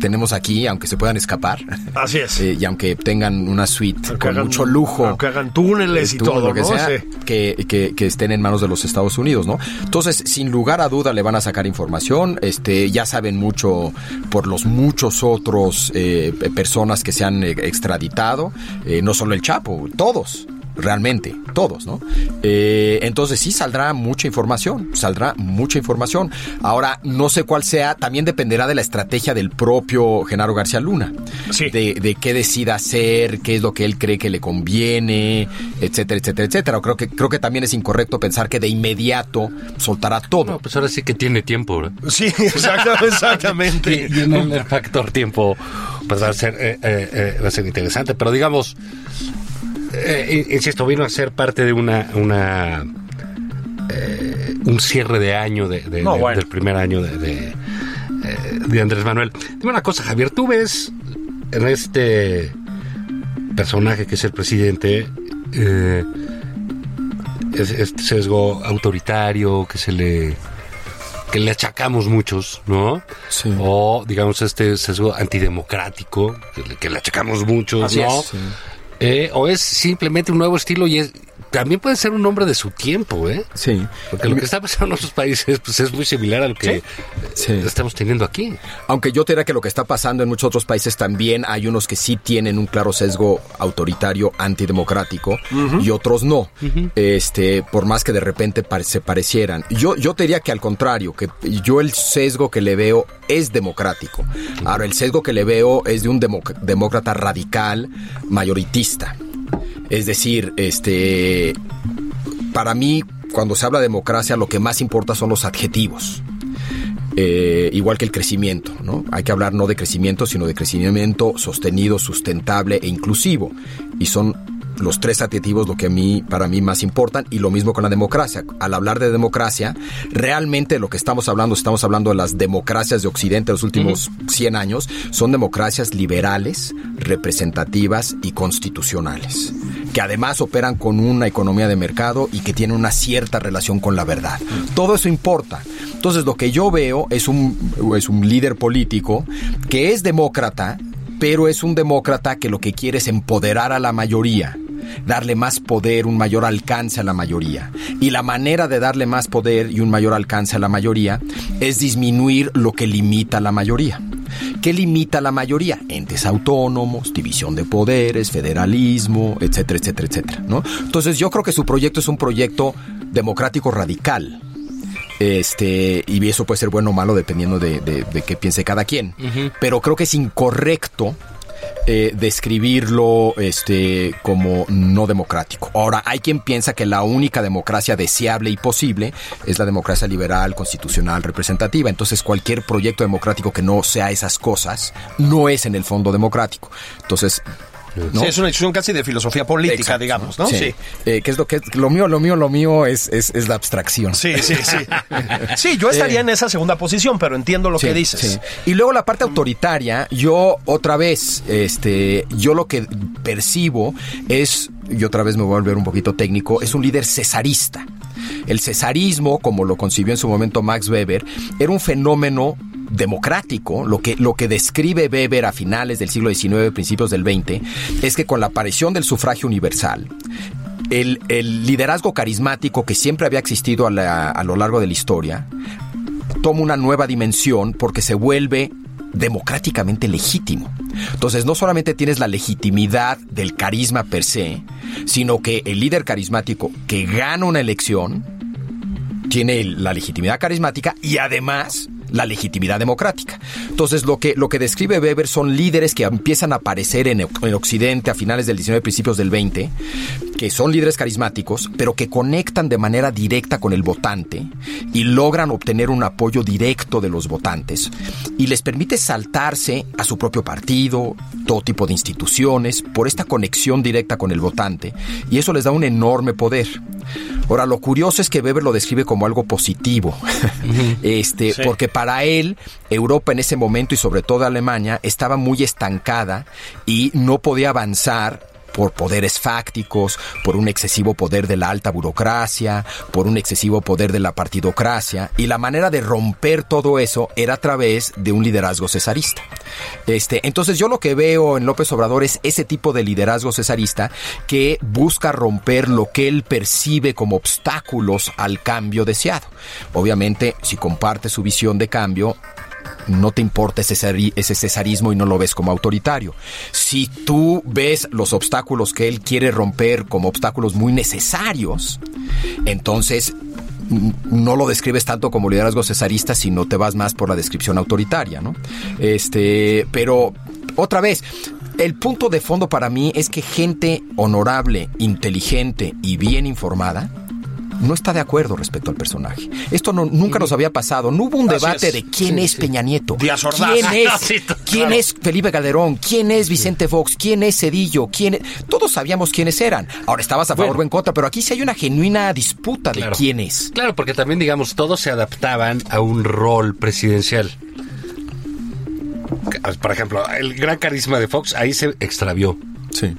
tenemos aquí, aunque se puedan escapar. Así es. Eh, y aunque tengan una suite Aunque con hagan- mucho lujo. aunque hagan túneles y tú, todo, lo que ¿no? sea, Sí. que, que- que estén en manos de los Estados Unidos, ¿no? Entonces, sin lugar a duda, le van a sacar información. Este, ya saben mucho por los muchos otros eh, personas que se han eh, extraditado, eh, no solo el Chapo, todos. Realmente, todos, ¿no? Eh, entonces sí saldrá mucha información, saldrá mucha información. Ahora, no sé cuál sea, también dependerá de la estrategia del propio Genaro García Luna. Sí. De, de qué decida hacer, qué es lo que él cree que le conviene, etcétera, etcétera, etcétera. Creo que, creo que también es incorrecto pensar que de inmediato soltará todo. No, pues ahora sí que tiene tiempo, ¿verdad? Sí, exacta- exactamente. Y, y en el factor tiempo, pues va a ser, eh, eh, eh, va a ser interesante. Pero digamos, eh, insisto, vino a ser parte de una, una eh, un cierre de año de, de- No, de- bueno. del primer año de, de, eh, de Andrés Manuel. Dime una cosa, Javier, tú ves en este personaje que es el presidente eh, es- este sesgo autoritario que se le que le achacamos muchos, ¿no? Sí. O, digamos, este sesgo antidemocrático, que le, que le achacamos muchos, Así ¿no? es, sí. Eh, o es simplemente un nuevo estilo y es, también puede ser un hombre de su tiempo, ¿eh? Sí. Porque lo que está pasando en otros países pues, es muy similar a lo que Sí. estamos teniendo aquí. Aunque yo te diría que lo que está pasando en muchos otros países también hay unos que sí tienen un claro sesgo autoritario antidemocrático y otros no. Este, por más que de repente pare- se parecieran. Yo, yo te diría que al contrario, que yo el sesgo que le veo es democrático. Ahora, el sesgo que le veo es de un democ- demócrata radical, mayoritista. Es decir, este, para mí, cuando se habla de democracia, lo que más importa son los adjetivos. Eh, igual que el crecimiento, ¿no? Hay que hablar no de crecimiento, sino de crecimiento sostenido, sustentable e inclusivo. Y son los tres adjetivos lo que a mí, para mí más importan, y lo mismo con la democracia. Al hablar de democracia, realmente lo que estamos hablando, estamos hablando de las democracias de Occidente de los últimos 100 años, son democracias liberales, representativas y constitucionales, que además operan con una economía de mercado y que tienen una cierta relación con la verdad. Todo eso importa. Entonces lo que yo veo es un, es un líder político que es demócrata, pero es un demócrata que lo que quiere es empoderar a la mayoría, darle más poder, un mayor alcance a la mayoría. Y la manera de darle más poder y un mayor alcance a la mayoría es disminuir lo que limita a la mayoría. ¿Qué limita a la mayoría? Entes autónomos, división de poderes, federalismo, etcétera, etcétera, etcétera. ¿no? Entonces yo creo que su proyecto es un proyecto democrático radical Este, y eso puede ser bueno o malo dependiendo de, de- de qué piense cada quien. Pero creo que es incorrecto eh, describirlo este, como no democrático. Ahora, hay quien piensa que la única democracia deseable y posible es la democracia liberal, constitucional, representativa. Entonces, cualquier proyecto democrático que no sea esas cosas no es en el fondo democrático. Entonces, ¿no? Sí, es una discusión casi de filosofía política, Exacto, digamos, ¿no? Sí. Eh, que es lo que lo mío, lo mío, lo mío es, es, es la abstracción. Sí, sí, sí. Sí, yo estaría en esa segunda posición, pero entiendo lo Sí, que dices. sí. Y luego la parte autoritaria, yo otra vez, este, yo lo que percibo es, y otra vez me voy a volver un poquito técnico, es un líder cesarista. El cesarismo, como lo concibió en su momento Max Weber, era un fenómeno democrático, lo que, lo que describe Weber a finales del siglo XIX, principios del XX, es que con la aparición del sufragio universal, el, el liderazgo carismático que siempre había existido a, a lo largo de la historia, toma una nueva dimensión porque se vuelve democráticamente legítimo. Entonces, no solamente tienes la legitimidad del carisma per se, sino que el líder carismático que gana una elección tiene la legitimidad carismática y además la legitimidad democrática. Entonces, lo que, lo que describe Weber son líderes que empiezan a aparecer en, en Occidente a finales del 19, principios del 20, que son líderes carismáticos, pero que conectan de manera directa con el votante y logran obtener un apoyo directo de los votantes y les permite saltarse a su propio partido, todo tipo de instituciones, por esta conexión directa con el votante y eso les da un enorme poder. Ahora, lo curioso es que Weber lo describe como algo positivo, este, Sí. porque para él Europa en ese momento y sobre todo Alemania estaba muy estancada y no podía avanzar por poderes fácticos, por un excesivo poder de la alta burocracia, por un excesivo poder de la partidocracia, y la manera de romper todo eso era a través de un liderazgo cesarista. Este, entonces yo lo que veo en López Obrador es ese tipo de liderazgo cesarista que busca romper lo que él percibe como obstáculos al cambio deseado. Obviamente, si comparte su visión de cambio, no te importa ese, cesari- ese cesarismo y no lo ves como autoritario. Si tú ves los obstáculos que él quiere romper como obstáculos muy necesarios, entonces no lo describes tanto como liderazgo cesarista, sino te vas más por la descripción autoritaria, ¿no? Este, pero otra vez, el punto de fondo para mí es que gente honorable, inteligente y bien informada no está de acuerdo respecto al personaje. Esto no- nunca nos había pasado. No hubo un debate es. de quién Sí, es sí. Peña Nieto, Díaz Ordaz. quién es, quién claro. es Felipe Calderón, quién es Vicente Fox, quién es Cedillo, quién es- todos sabíamos quiénes eran. Ahora estabas a favor Bueno. o en contra, pero aquí sí hay una genuina disputa Claro. de quién es. Claro, porque también, digamos, todos se adaptaban a un rol presidencial. Por ejemplo, el gran carisma de Fox ahí se extravió Sí.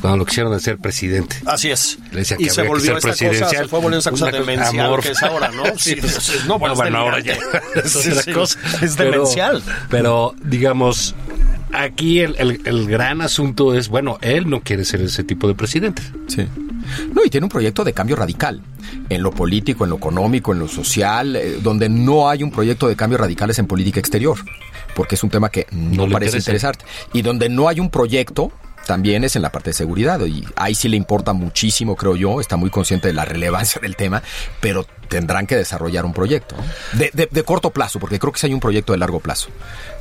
Cuando lo quisieron hacer presidente. Así es. Le y que se había que volvió ser esta cosa, presidencial. se fue volviendo esa cosa demencial amor. que es ahora, ¿no? Sí, Sí. sí, no, bueno, bueno, ahora ya es otra cosa. Es Pero- demencial. Pero, digamos, aquí el, el- el gran asunto es, bueno, él no quiere ser ese tipo de presidente. Sí. No, y tiene un proyecto de cambio radical en lo político, en lo económico, en lo social, eh, donde no hay un proyecto de cambios radicales en política exterior, porque es un tema que no, No le parece interesa. interesarte. Y donde no hay un proyecto también es en la parte de seguridad y ahí sí le importa muchísimo, creo yo, está muy consciente de la relevancia del tema, pero tendrán que desarrollar un proyecto de, de- de corto plazo, porque creo que sí hay un proyecto de largo plazo,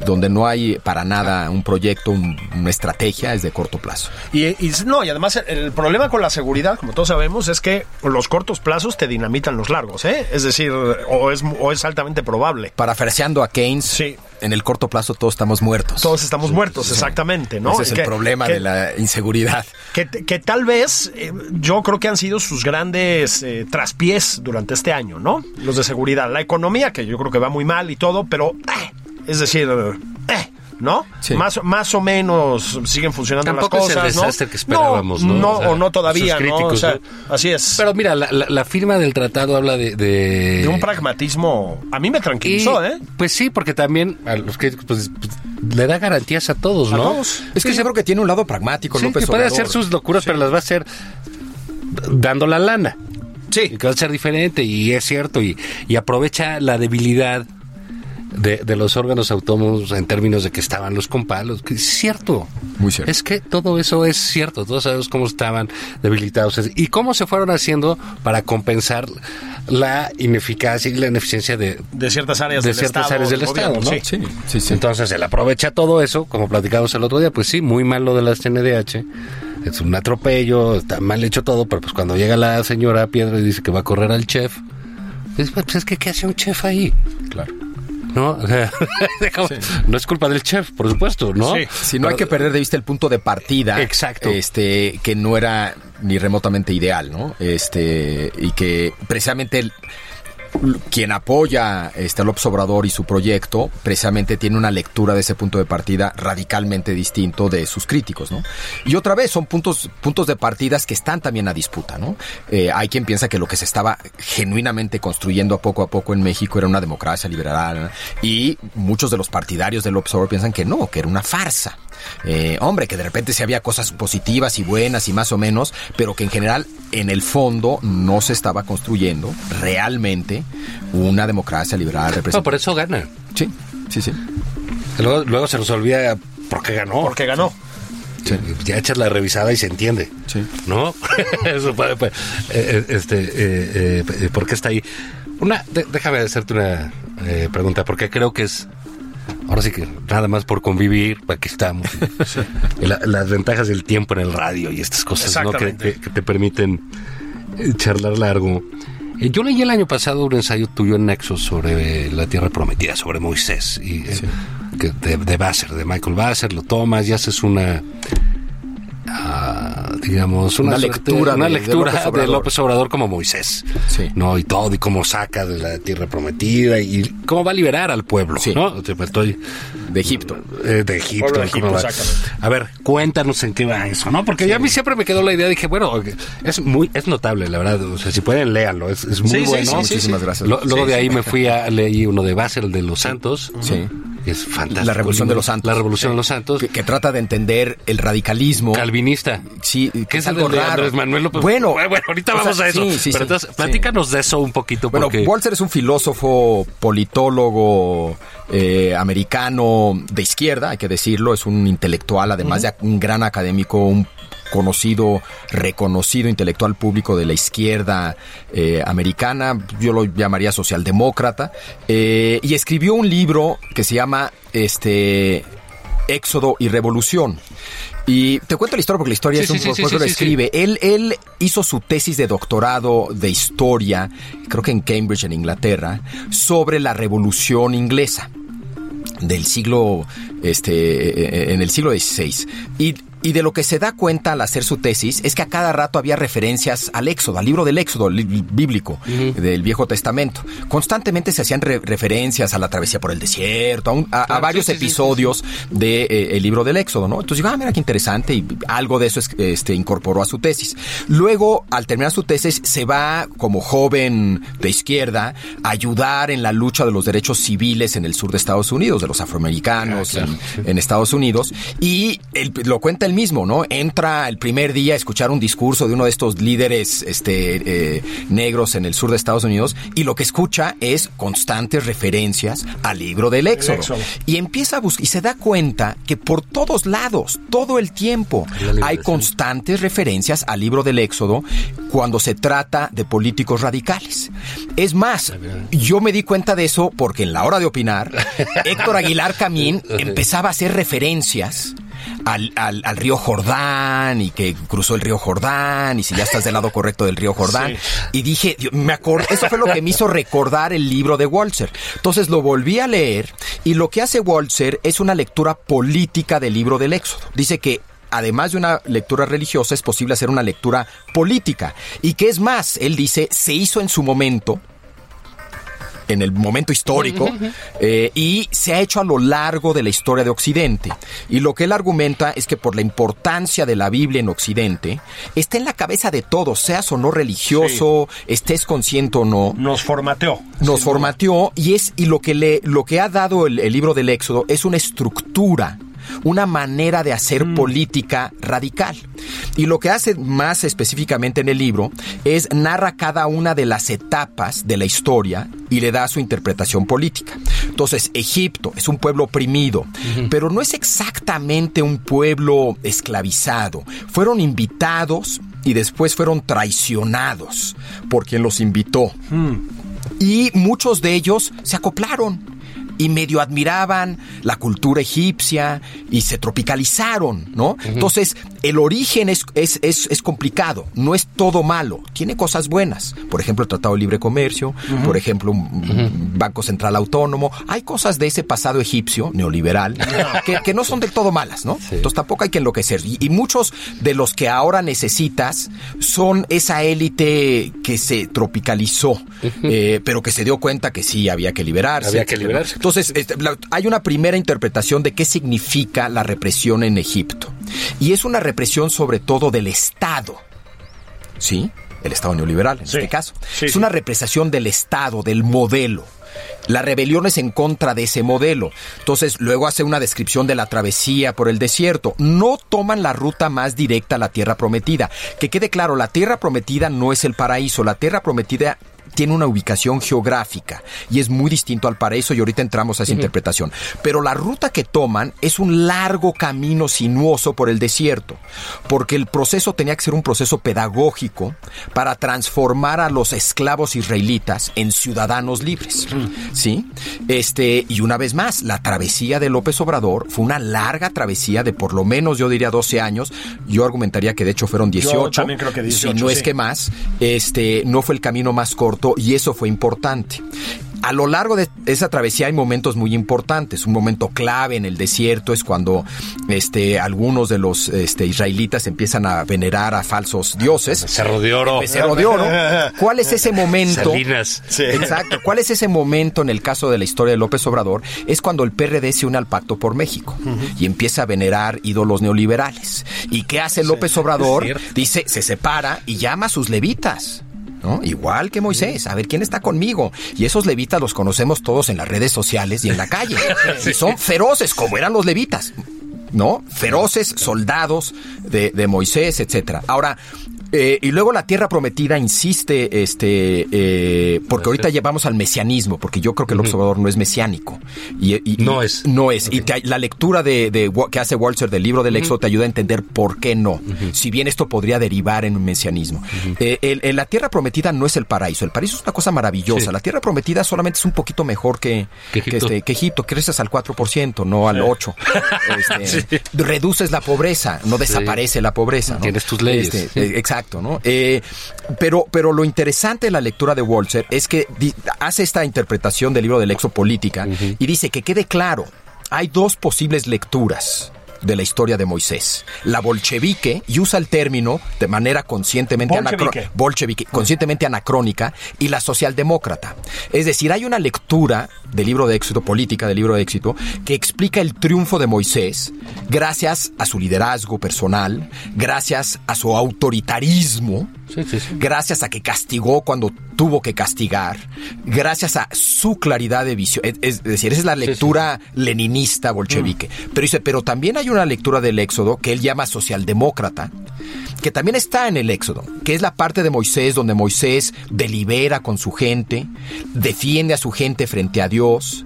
donde no hay para nada un proyecto, un- una estrategia, es de corto plazo. Y, y no, y además el, el problema con la seguridad, como todos sabemos, es que los cortos plazos te dinamitan los largos, ¿eh? Es decir, o es, o es altamente probable. Parafraseando a Keynes, Sí. En el corto plazo todos estamos muertos. Todos estamos muertos, exactamente, ¿no? Ese es el Que- problema que- de la inseguridad. Que, que tal vez eh, yo creo que han sido sus grandes eh, traspiés durante este año, ¿no? Los de seguridad. La economía, que yo creo que va muy mal y todo, pero eh, es decir, eh, ¿no? Sí. Más, más o menos siguen funcionando Tampoco las es cosas. el ¿no? desastre que esperábamos, ¿no? O sea, o no todavía, sus ¿no? O críticos, sea, ¿no? así es. Pero mira, la, la- la firma del tratado habla de... De, de un pragmatismo, a mí me tranquilizó, y, ¿eh? Pues sí, porque también a los críticos pues, pues, le da garantías a todos, A ¿no? todos. Es que yo creo que tiene un lado pragmático, Sí, López que puede Obrador. hacer sus locuras, pero las va a hacer dando la lana. Y Sí. que va a ser diferente, y es cierto, y, y aprovecha la debilidad de, de los órganos autónomos en términos de que estaban los compalos. Que es cierto. Muy cierto. Es que todo eso es cierto. Todos sabemos cómo estaban debilitados y cómo se fueron haciendo para compensar la ineficacia y la ineficiencia de, De ciertas áreas de del ciertas Estado, áreas del Estado, ¿no? sí. Sí, sí, sí. Entonces él aprovecha todo eso, como platicamos el otro día, pues sí, muy mal lo de las CNDH. Es un atropello, está mal hecho todo, pero pues cuando llega la señora Piedra y dice que va a correr al chef, pues, pues es que ¿qué hace un chef ahí? Claro. ¿No? O sea, digamos, no es culpa del chef, por supuesto, ¿no? Sí. Si no hay que perder de vista el punto de partida. Exacto. Este, que no era ni remotamente ideal, ¿no? Este, y que precisamente el- quien apoya este López Obrador y su proyecto, precisamente tiene una lectura de ese punto de partida radicalmente distinto de sus críticos, ¿no? Y otra vez, son puntos, puntos de partidas que están también a disputa, ¿no? Eh, hay quien piensa que lo que se estaba genuinamente construyendo a poco a poco en México era una democracia liberal, y muchos de los partidarios de López Obrador piensan que no, que era una farsa. Eh, hombre, que de repente sí había cosas positivas y buenas y más o menos, pero que en general, en el fondo, no se estaba construyendo realmente una democracia liberal No, representativa. por eso gana. Sí, sí, sí. Luego, luego se nos olvida por qué ganó. Porque ganó. Ya echas la revisada y se entiende. Sí. ¿No? Eso puede- puede- eh, eh, este, eh, eh, ¿Por qué está ahí? Una, de- déjame hacerte una eh, pregunta, porque creo que es. Ahora sí que nada más por convivir, aquí estamos. La- las ventajas del tiempo en el radio y estas cosas ¿no? que, Exactamente. que- que te permiten eh, charlar largo. Eh, Yo leí el año pasado un ensayo tuyo en Nexos sobre la Tierra Prometida, sobre Moisés, y, eh, que de, de Basser, de Michael Basser, lo tomas y haces una, digamos, una, Una suerte- lectura una de- de lectura López de Obrador. López Obrador como Moisés, Sí. ¿no? Y todo, y cómo saca de la Tierra Prometida, y cómo va a liberar al pueblo, Sí. ¿no? Estoy De Egipto. eh, de Egipto. A ver, cuéntanos en qué va eso, ¿no? Porque ya a mí siempre me quedó la idea, dije, bueno, es muy, es notable, la verdad. O sea, si pueden, léanlo, es, es muy bueno. sí, sí, Muchísimas gracias. Lo- luego Sí, de ahí sí. me fui a leí uno de Basel de los Santos. Sí. Es fantástico. La Revolución de los Santos. La Revolución de los Santos. Que, que trata de entender el radicalismo. Calvinista. Sí, ¿Qué que es algo raro. Andrés Manuel López? Bueno, bueno, ahorita sea, vamos a eso. sí, sí, Pero sí, entonces, sí. platícanos de eso un poquito. Bueno, porque... Walzer es un filósofo, politólogo eh, americano de izquierda, hay que decirlo, es un intelectual, además de un gran académico, un conocido, reconocido intelectual público de la izquierda eh, americana, yo lo llamaría socialdemócrata, eh, y escribió un libro que se llama este Éxodo y Revolución. Y te cuento la historia porque la historia Sí, es un sí, sí, lo escribe. Él, él hizo su tesis de doctorado de historia, creo que en Cambridge, en Inglaterra, sobre la Revolución Inglesa del siglo, este, eh, en el siglo XVI. Y, y de lo que se da cuenta al hacer su tesis es que a cada rato había referencias al Éxodo, al libro del Éxodo li- bíblico, del Viejo Testamento. Constantemente se hacían re- referencias a la travesía por el desierto, a, un- a- a Claro, varios sí, sí, sí, episodios de eh, el libro del Éxodo, ¿no? Entonces digo, ah, mira qué interesante, y algo de eso es- este, incorporó a su tesis. Luego, al terminar su tesis, se va como joven de izquierda a ayudar en la lucha de los derechos civiles en el sur de Estados Unidos, de los afroamericanos Ah, claro, en, en Estados Unidos, y lo cuenta él mismo, ¿no? Entra el primer día a escuchar un discurso de uno de estos líderes este, eh, negros en el sur de Estados Unidos, y lo que escucha es constantes referencias al libro del Éxodo. Éxodo. Y empieza a buscar, y se da cuenta que por todos lados, todo el tiempo, hay constantes referencias al libro del Éxodo cuando se trata de políticos radicales. Es más, yo me di cuenta de eso porque en la hora de opinar, Héctor Aguilar Camín empezaba a hacer referencias. Al, al- al río Jordán y que cruzó el río Jordán y si ya estás del lado correcto del río Jordán. Y dije me acordé eso fue lo que me hizo recordar el libro de Walzer. Entonces lo volví a leer y lo que hace Walzer es una lectura política del libro del Éxodo. Dice que además de una lectura religiosa, es posible hacer una lectura política. Y que es más, él dice, se hizo en su momento, en el momento histórico, eh, y se ha hecho a lo largo de la historia de Occidente. Y lo que él argumenta es que por la importancia de la Biblia en Occidente, está en la cabeza de todos, seas o no religioso, estés consciente o no, Nos formateó. nos formateó y es y lo que le lo que ha dado el, el libro del Éxodo es una estructura una manera de hacer política radical. Y lo que hace más específicamente en el libro es narra cada una de las etapas de la historia y le da su interpretación política. Entonces Egipto es un pueblo oprimido, pero no es exactamente un pueblo esclavizado. Fueron invitados y después fueron traicionados por quien los invitó. Y muchos de ellos se acoplaron y medio admiraban la cultura egipcia y se tropicalizaron, ¿no? Entonces, el origen es, es, es, es, complicado, no es todo malo, tiene cosas buenas. Por ejemplo, el Tratado de Libre Comercio, por ejemplo, un Banco Central Autónomo. Hay cosas de ese pasado egipcio, neoliberal, que, que no son del todo malas, ¿no? Sí. Entonces tampoco hay que enloquecer. Y, y, muchos de los que ahora necesitas son esa élite que se tropicalizó, eh, pero que se dio cuenta que sí había que liberarse. Había que liberarse. Entonces, este, la, hay una primera interpretación de qué significa la represión en Egipto. Y es una represión sobre todo del Estado. ¿Sí? El Estado neoliberal, en sí. este caso. Sí, es una represión del Estado, del modelo. La rebelión es en contra de ese modelo. Entonces, luego hace una descripción de la travesía por el desierto. No toman la ruta más directa a la tierra prometida. Que quede claro, la tierra prometida no es el paraíso. La tierra prometida tiene una ubicación geográfica y es muy distinto al paraíso y ahorita entramos a esa uh -huh. interpretación. Pero la ruta que toman es un largo camino sinuoso por el desierto, porque el proceso tenía que ser un proceso pedagógico para transformar a los esclavos israelitas en ciudadanos libres. Uh -huh. ¿Sí? Este, y una vez más, la travesía de López Obrador fue una larga travesía de por lo menos, yo diría 12 años. Yo argumentaría que de hecho fueron 18. Yo creo que 18 si no sí. es que más. Este, no fue el camino más corto y eso fue importante. A lo largo de esa travesía hay momentos muy importantes. Un momento clave en el desierto es cuando este, algunos de los este, israelitas empiezan a venerar a falsos dioses. Cerro de Oro. Cerro de Oro. ¿Cuál es ese momento? Salinas. Sí. Exacto. ¿Cuál es ese momento en el caso de la historia de López Obrador? Es cuando el PRD se une al Pacto por México uh -huh. y empieza a venerar ídolos neoliberales. ¿Y qué hace López sí, Obrador? Dice, se separa y llama a sus levitas. ¿No? Igual que Moisés, a ver quién está conmigo. Y esos levitas los conocemos todos en las redes sociales y en la calle. Y son feroces como eran los levitas. ¿No? Feroces soldados de, de Moisés, etcétera. Ahora, eh, y luego la tierra prometida insiste, este, eh, porque ahorita llevamos al mesianismo, porque yo creo que el observador no es mesiánico. Y, y no es. No es. Okay. Y te, la lectura de, de, que hace Walter del libro del Éxodo te ayuda a entender por qué no. Si bien esto podría derivar en un mesianismo. Eh, el, el, la tierra prometida no es el paraíso. El paraíso es una cosa maravillosa. Sí. La tierra prometida solamente es un poquito mejor que, que Egipto. Que, este, que Egipto. Creces al 4%, no al 8%. Este, reduces la pobreza, no desaparece la pobreza. ¿no? Tienes tus leyes. Este, exacto, ¿no? Eh, pero, pero lo interesante de la lectura de Walzer es que hace esta interpretación del libro del exopolítica uh -huh. y dice que quede claro, hay dos posibles lecturas de la historia de Moisés. La bolchevique, y usa el término de manera conscientemente, bolchevique. bolchevique, conscientemente anacrónica, y la socialdemócrata. Es decir, hay una lectura del libro de éxito, política del libro de éxito, que explica el triunfo de Moisés gracias a su liderazgo personal, gracias a su autoritarismo, sí, sí, sí. gracias a que castigó cuando tuvo que castigar, gracias a su claridad de visión. Es, es decir, esa es la lectura leninista bolchevique. Mm. Pero dice, pero también hay una lectura del Éxodo que él llama socialdemócrata, que también está en el Éxodo, que es la parte de Moisés donde Moisés delibera con su gente, defiende a su gente frente a Dios,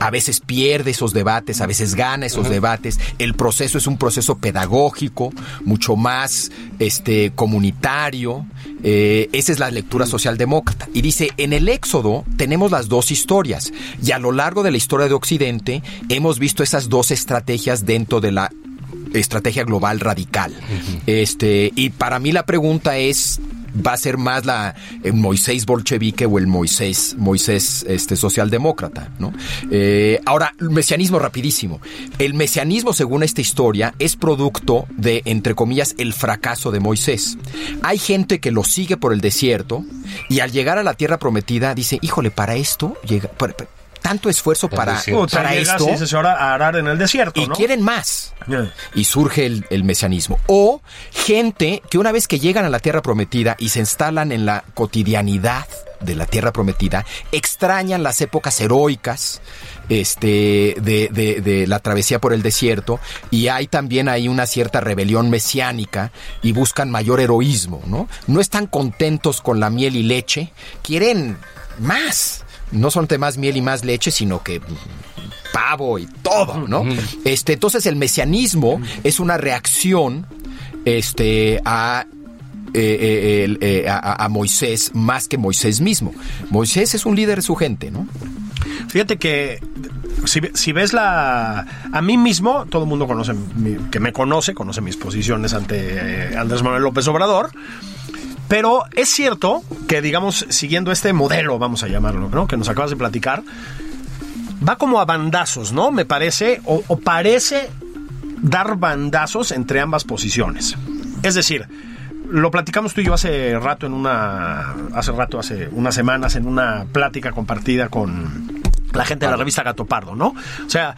a veces pierde esos debates, a veces gana esos uh -huh. debates. El proceso es un proceso pedagógico, mucho más este, comunitario. Eh, esa es la lectura socialdemócrata. Y dice, en el Éxodo tenemos las dos historias. Y a lo largo de la historia de Occidente hemos visto esas dos estrategias dentro de la estrategia global radical. Uh -huh. Este, y para mí la pregunta es, va a ser más la Moisés bolchevique o el Moisés Moisés este socialdemócrata, ¿no? Eh, ahora, el mesianismo rapidísimo. El mesianismo, según esta historia, es producto de, entre comillas, el fracaso de Moisés. Hay gente que lo sigue por el desierto y al llegar a la tierra prometida dice, híjole, para esto llega... tanto esfuerzo para, para esto. Y se a arar en el desierto, y ¿no? quieren más. Yeah. Y surge el, el, mesianismo. O gente que una vez que llegan a la tierra prometida y se instalan en la cotidianidad de la tierra prometida, extrañan las épocas heroicas este, de, de, de, la travesía por el desierto y hay también ahí una cierta rebelión mesiánica y buscan mayor heroísmo, ¿no? No están contentos con la miel y leche, quieren más no solamente más miel y más leche, sino que pavo y todo, ¿no? Este, entonces el mesianismo es una reacción este, a eh, eh, eh, a, a Moisés más que Moisés mismo. Moisés es un líder de su gente, ¿no? Fíjate que si, si ves la... A mí mismo, todo el mundo conoce, que me conoce, conoce mis posiciones ante Andrés Manuel López Obrador. Pero es cierto que, digamos, siguiendo este modelo, vamos a llamarlo, ¿no? Que nos acabas de platicar, va como a bandazos, ¿no? Me parece, o, o parece dar bandazos entre ambas posiciones. Es decir, lo platicamos tú y yo hace rato en una hace rato hace unas semanas en una plática compartida con la gente de la revista Gato Pardo, ¿no? O sea,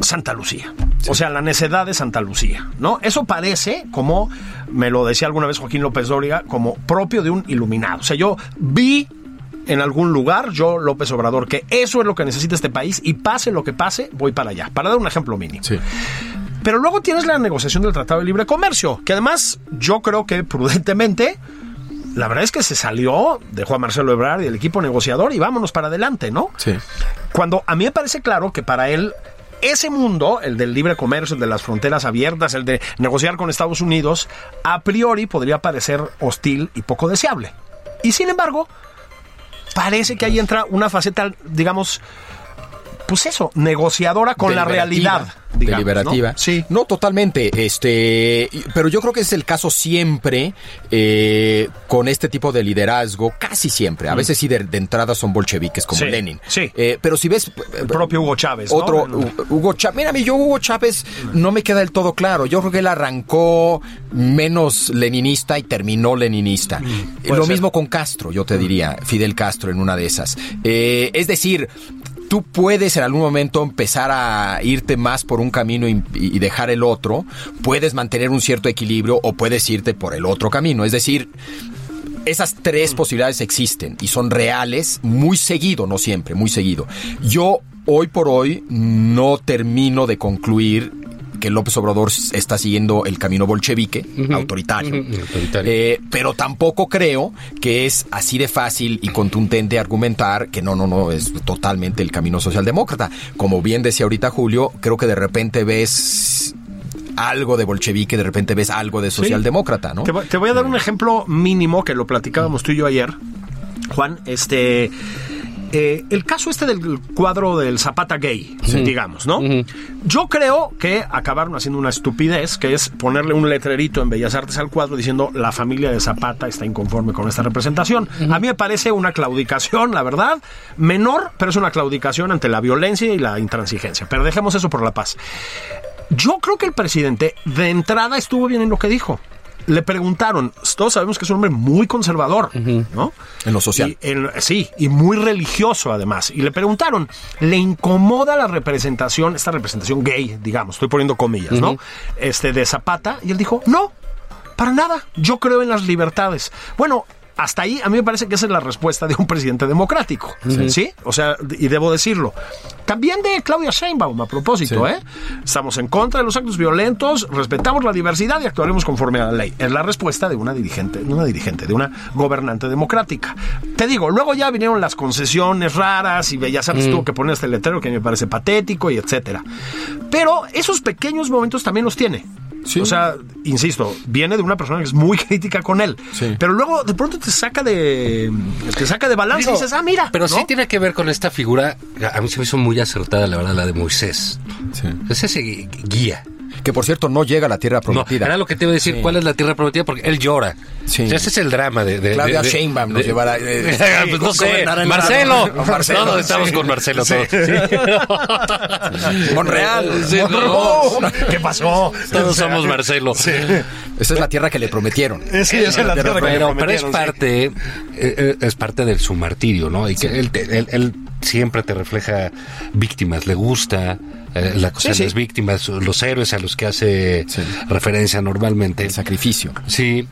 Santa Lucía. O sea, la necedad de Santa Lucía, ¿no? Eso parece, como me lo decía alguna vez Joaquín López Dóriga, como propio de un iluminado. O sea, yo vi en algún lugar, yo, López Obrador, que eso es lo que necesita este país y pase lo que pase, voy para allá. Para dar un ejemplo mínimo. Pero luego tienes la negociación del Tratado de Libre Comercio, que además yo creo que prudentemente, la verdad es que se salió, dejó a Marcelo Ebrard y el equipo negociador y vámonos para adelante, ¿no? Sí. Cuando a mí me parece claro que para él ese mundo, el del libre comercio, el de las fronteras abiertas, el de negociar con Estados Unidos, a priori podría parecer hostil y poco deseable. Y sin embargo, parece que ahí entra una faceta, digamos, pues eso, negociadora con la realidad. digamos, deliberativa. ¿no? Sí. No, totalmente. Este, pero yo creo que es el caso siempre eh, con este tipo de liderazgo, casi siempre. A veces sí de, de entrada son bolcheviques como Mm. Sí, Lenin. sí. Eh, pero si ves El propio Hugo Chávez. otro Hugo Chávez. Mira, yo Hugo Chávez no me queda del todo claro. Yo creo que él arrancó menos leninista y terminó leninista. Eh, puede Lo ser. mismo con Castro, yo te diría, Fidel Castro en una de esas. Eh, es decir, tú puedes en algún momento empezar a irte más por un camino y, y dejar el otro. Puedes mantener un cierto equilibrio o puedes irte por el otro camino. Es decir, esas tres posibilidades existen y son reales muy seguido, no siempre, muy seguido. Yo hoy por hoy no termino de concluir que López Obrador está siguiendo el camino bolchevique, autoritario. Eh, pero tampoco creo que es así de fácil y contundente argumentar que no, no, no, es totalmente el camino socialdemócrata. Como bien decía ahorita Julio, creo que de repente ves algo de bolchevique, de repente ves algo de socialdemócrata, ¿no? Te voy a dar un ejemplo mínimo que lo platicábamos tú y yo ayer, Juan. Este. Eh, el caso este del cuadro del Zapata gay, digamos, ¿no? Yo creo que acabaron haciendo una estupidez, que es ponerle un letrerito en Bellas Artes al cuadro diciendo la familia de Zapata está inconforme con esta representación. A mí me parece una claudicación, la verdad, menor, pero es una claudicación ante la violencia y la intransigencia. Pero dejemos eso por la paz. Yo creo que el presidente de entrada estuvo bien en lo que dijo. Le preguntaron, todos sabemos que es un hombre muy conservador, ¿no? En lo social. Y en- sí, y muy religioso además. Y le preguntaron, ¿le incomoda la representación, esta representación gay, digamos, estoy poniendo comillas, ¿no? Este, de Zapata. Y él dijo, no, para nada, yo creo en las libertades. Bueno, hasta ahí a mí me parece que esa es la respuesta de un presidente democrático, ¿sí? O sea, y debo decirlo. También de Claudia Sheinbaum, a propósito, ¿eh? Estamos en contra de los actos violentos, respetamos la diversidad y actuaremos conforme a la ley. Es la respuesta de una dirigente, no una dirigente, de una gobernante democrática. Te digo, luego ya vinieron las concesiones raras y Bellas Artes tuvo que poner este letrero que me parece patético y etcétera. Pero esos pequeños momentos también los tiene. Sí. O sea, insisto, viene de una persona que es muy crítica con él. Sí. Pero luego de pronto te saca de te saca de balance y dices, ah, mira. Pero ¿no? sí tiene que ver con esta figura, a mí se me hizo muy acertada, la verdad, la de Moisés. Sí. Es ese guía. Que por cierto no llega a la tierra No, prometida. era lo que te iba a decir, Sí. ¿cuál es la tierra prometida? Porque él llora. Sí. O sea, ese es el drama de... de Claudia de- Sheinbaum nos de- llevará, eh, Pues no sé, Marcelo. Marcelo, No, no, estamos sí. con Marcelo Sí. todos. Monreal. Sí, no. ¿Qué pasó? Todos somos Marcelo. Esa es la tierra que le prometieron. Sí, esa es la tierra que me Pero, pero es prometieron, sí. parte, eh, eh, es parte de su martirio, ¿no? Y que él, te- él- él siempre te refleja víctimas, le gusta eh, la cosa Sí, de las víctimas, los héroes a los que hace Sí. referencia normalmente. El sacrificio. Sí.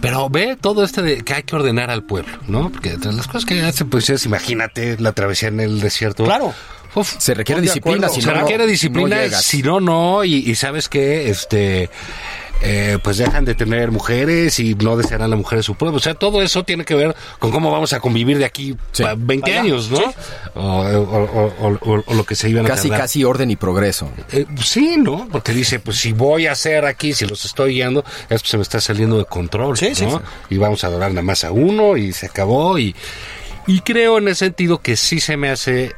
Pero ve todo este de que hay que ordenar al pueblo, ¿no? Porque entre las cosas que hace, pues es, imagínate la travesía en el desierto. Claro. Uf, Se requiere disciplina, si se no, no- requiere disciplina, no si no, no, y, y sabes que este eh, pues dejan de tener mujeres y no desearán la mujer de su pueblo. O sea, todo eso tiene que ver con cómo vamos a convivir de aquí a 20 años, ¿no? O, o- o- o- o lo que se iban a Casi, casi orden y progreso. Eh, sí, ¿no? Porque dice, pues si voy a hacer aquí, si los estoy guiando, esto se me está saliendo de control, Sí, sí, ¿no? sí. Y vamos a adorar nada más a uno y se acabó y, y creo en ese sentido que sí se me hace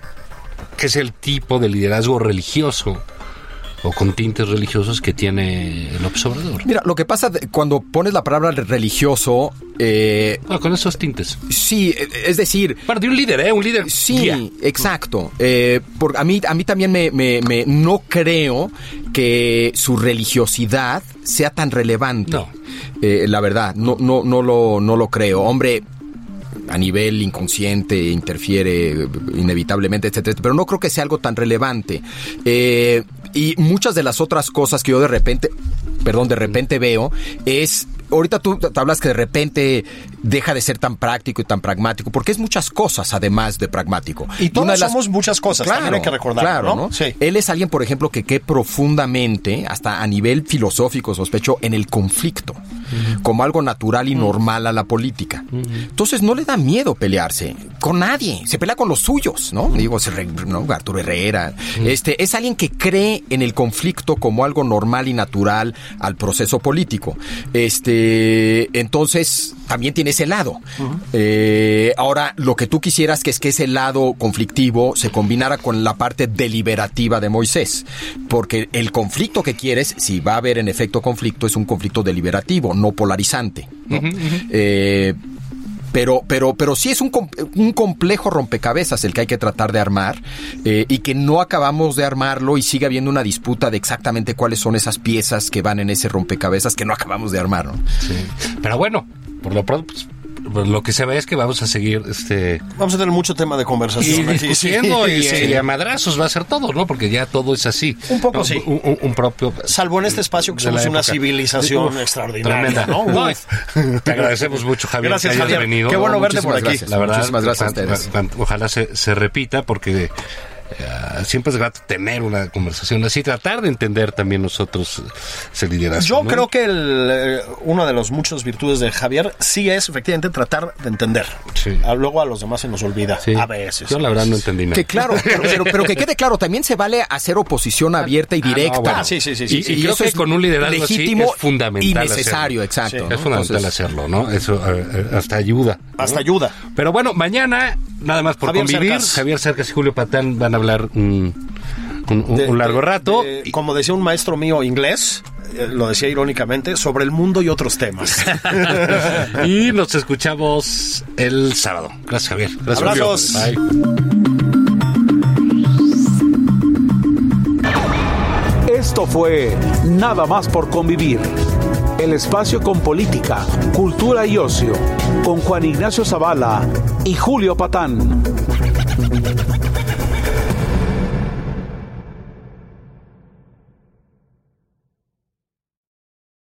que es el tipo de liderazgo religioso o con tintes religiosos que tiene el observador. Mira, lo que pasa de- cuando pones la palabra religioso, eh, Ah, con esos tintes. sí, eh, es decir, Para de un líder, ¿eh? Un líder. Sí, guía. exacto. Eh, por, a, mí, a mí también me, me- me- no creo que su religiosidad sea tan relevante. No. Eh, la verdad, no, no, no, lo, no lo creo. Hombre, a nivel inconsciente interfiere inevitablemente, etcétera, pero no creo que sea algo tan relevante. Eh, y muchas de las otras cosas que yo de repente, perdón, de repente veo es ahorita tú te hablas que de repente deja de ser tan práctico y tan pragmático, porque es muchas cosas además de pragmático. Y todos las- somos muchas cosas, también hay que recordarlo, claro, ¿no? Sí. Él es alguien, por ejemplo, que cree profundamente, hasta a nivel filosófico, sospecho, en el conflicto, como algo natural y normal a la política. Entonces no le da miedo pelearse con nadie, se pelea con los suyos, ¿no? Digo, ¿no? Arturo Herrera. Este, es alguien que cree en el conflicto como algo normal y natural al proceso político. Este, entonces también tiene ese lado. Eh, ahora, lo que tú quisieras que es que ese lado conflictivo se combinara con la parte deliberativa de Moisés, porque el conflicto que quieres, si va a haber en efecto conflicto, es un conflicto deliberativo, no polarizante. ¿no? Eh, pero, pero, pero sí es un, un complejo rompecabezas el que hay que tratar de armar eh, y que no acabamos de armarlo y sigue habiendo una disputa de exactamente cuáles son esas piezas que van en ese rompecabezas que no acabamos de armar. ¿no? Sí. Pero bueno, por lo pronto, pues, lo que se ve es que vamos a seguir este Vamos a tener mucho tema de y conversación. aquí. discutiendo y, Sí. y a madrazos va a ser todo, ¿no? Porque ya todo es así. Un poco ¿no? sí. Un, un- un propio. Salvo en este espacio que somos una civilización Uf, extraordinaria, tremenda. ¿no? No, Uf. te agradecemos mucho, Javier, Gracias, que hayas Javier. venido. Qué bueno verte por aquí. gracias. La verdad, Muchísimas gracias ojalá se, se repita porque eh, siempre es grato tener una conversación así, tratar de entender también nosotros ese liderazgo. Yo ¿no? creo que el, eh, una de las muchas virtudes de Javier sí es efectivamente tratar de entender. Sí. Ah, Luego a los demás se nos olvida. Sí. A veces. Yo la verdad no entendí nada. Que claro, pero, pero- pero que quede claro, también se vale hacer oposición abierta y Ah, no, directa. bueno. Ah, sí, sí, sí, sí, Y, y creo eso que es con un liderazgo así legítimo es fundamental. y necesario, hacerlo. exacto. Sí. ¿no? Es fundamental Entonces, hacerlo, ¿no? Eso eh, eh, hasta ayuda. ¿no? Hasta ayuda. Pero bueno, mañana, nada más por Javier convivir, Cercas. Javier Cercas y Julio Patán van a hablar un, un- un- De- un largo de- rato. de- y- como decía un maestro mío inglés, eh, lo decía irónicamente, sobre el mundo y otros temas. y nos escuchamos el sábado. Gracias, Javier. Gracias. Abrazos. Bye. Esto fue Nada más por convivir. El espacio con política, cultura y ocio, con Juan Ignacio Zavala y Julio Patán.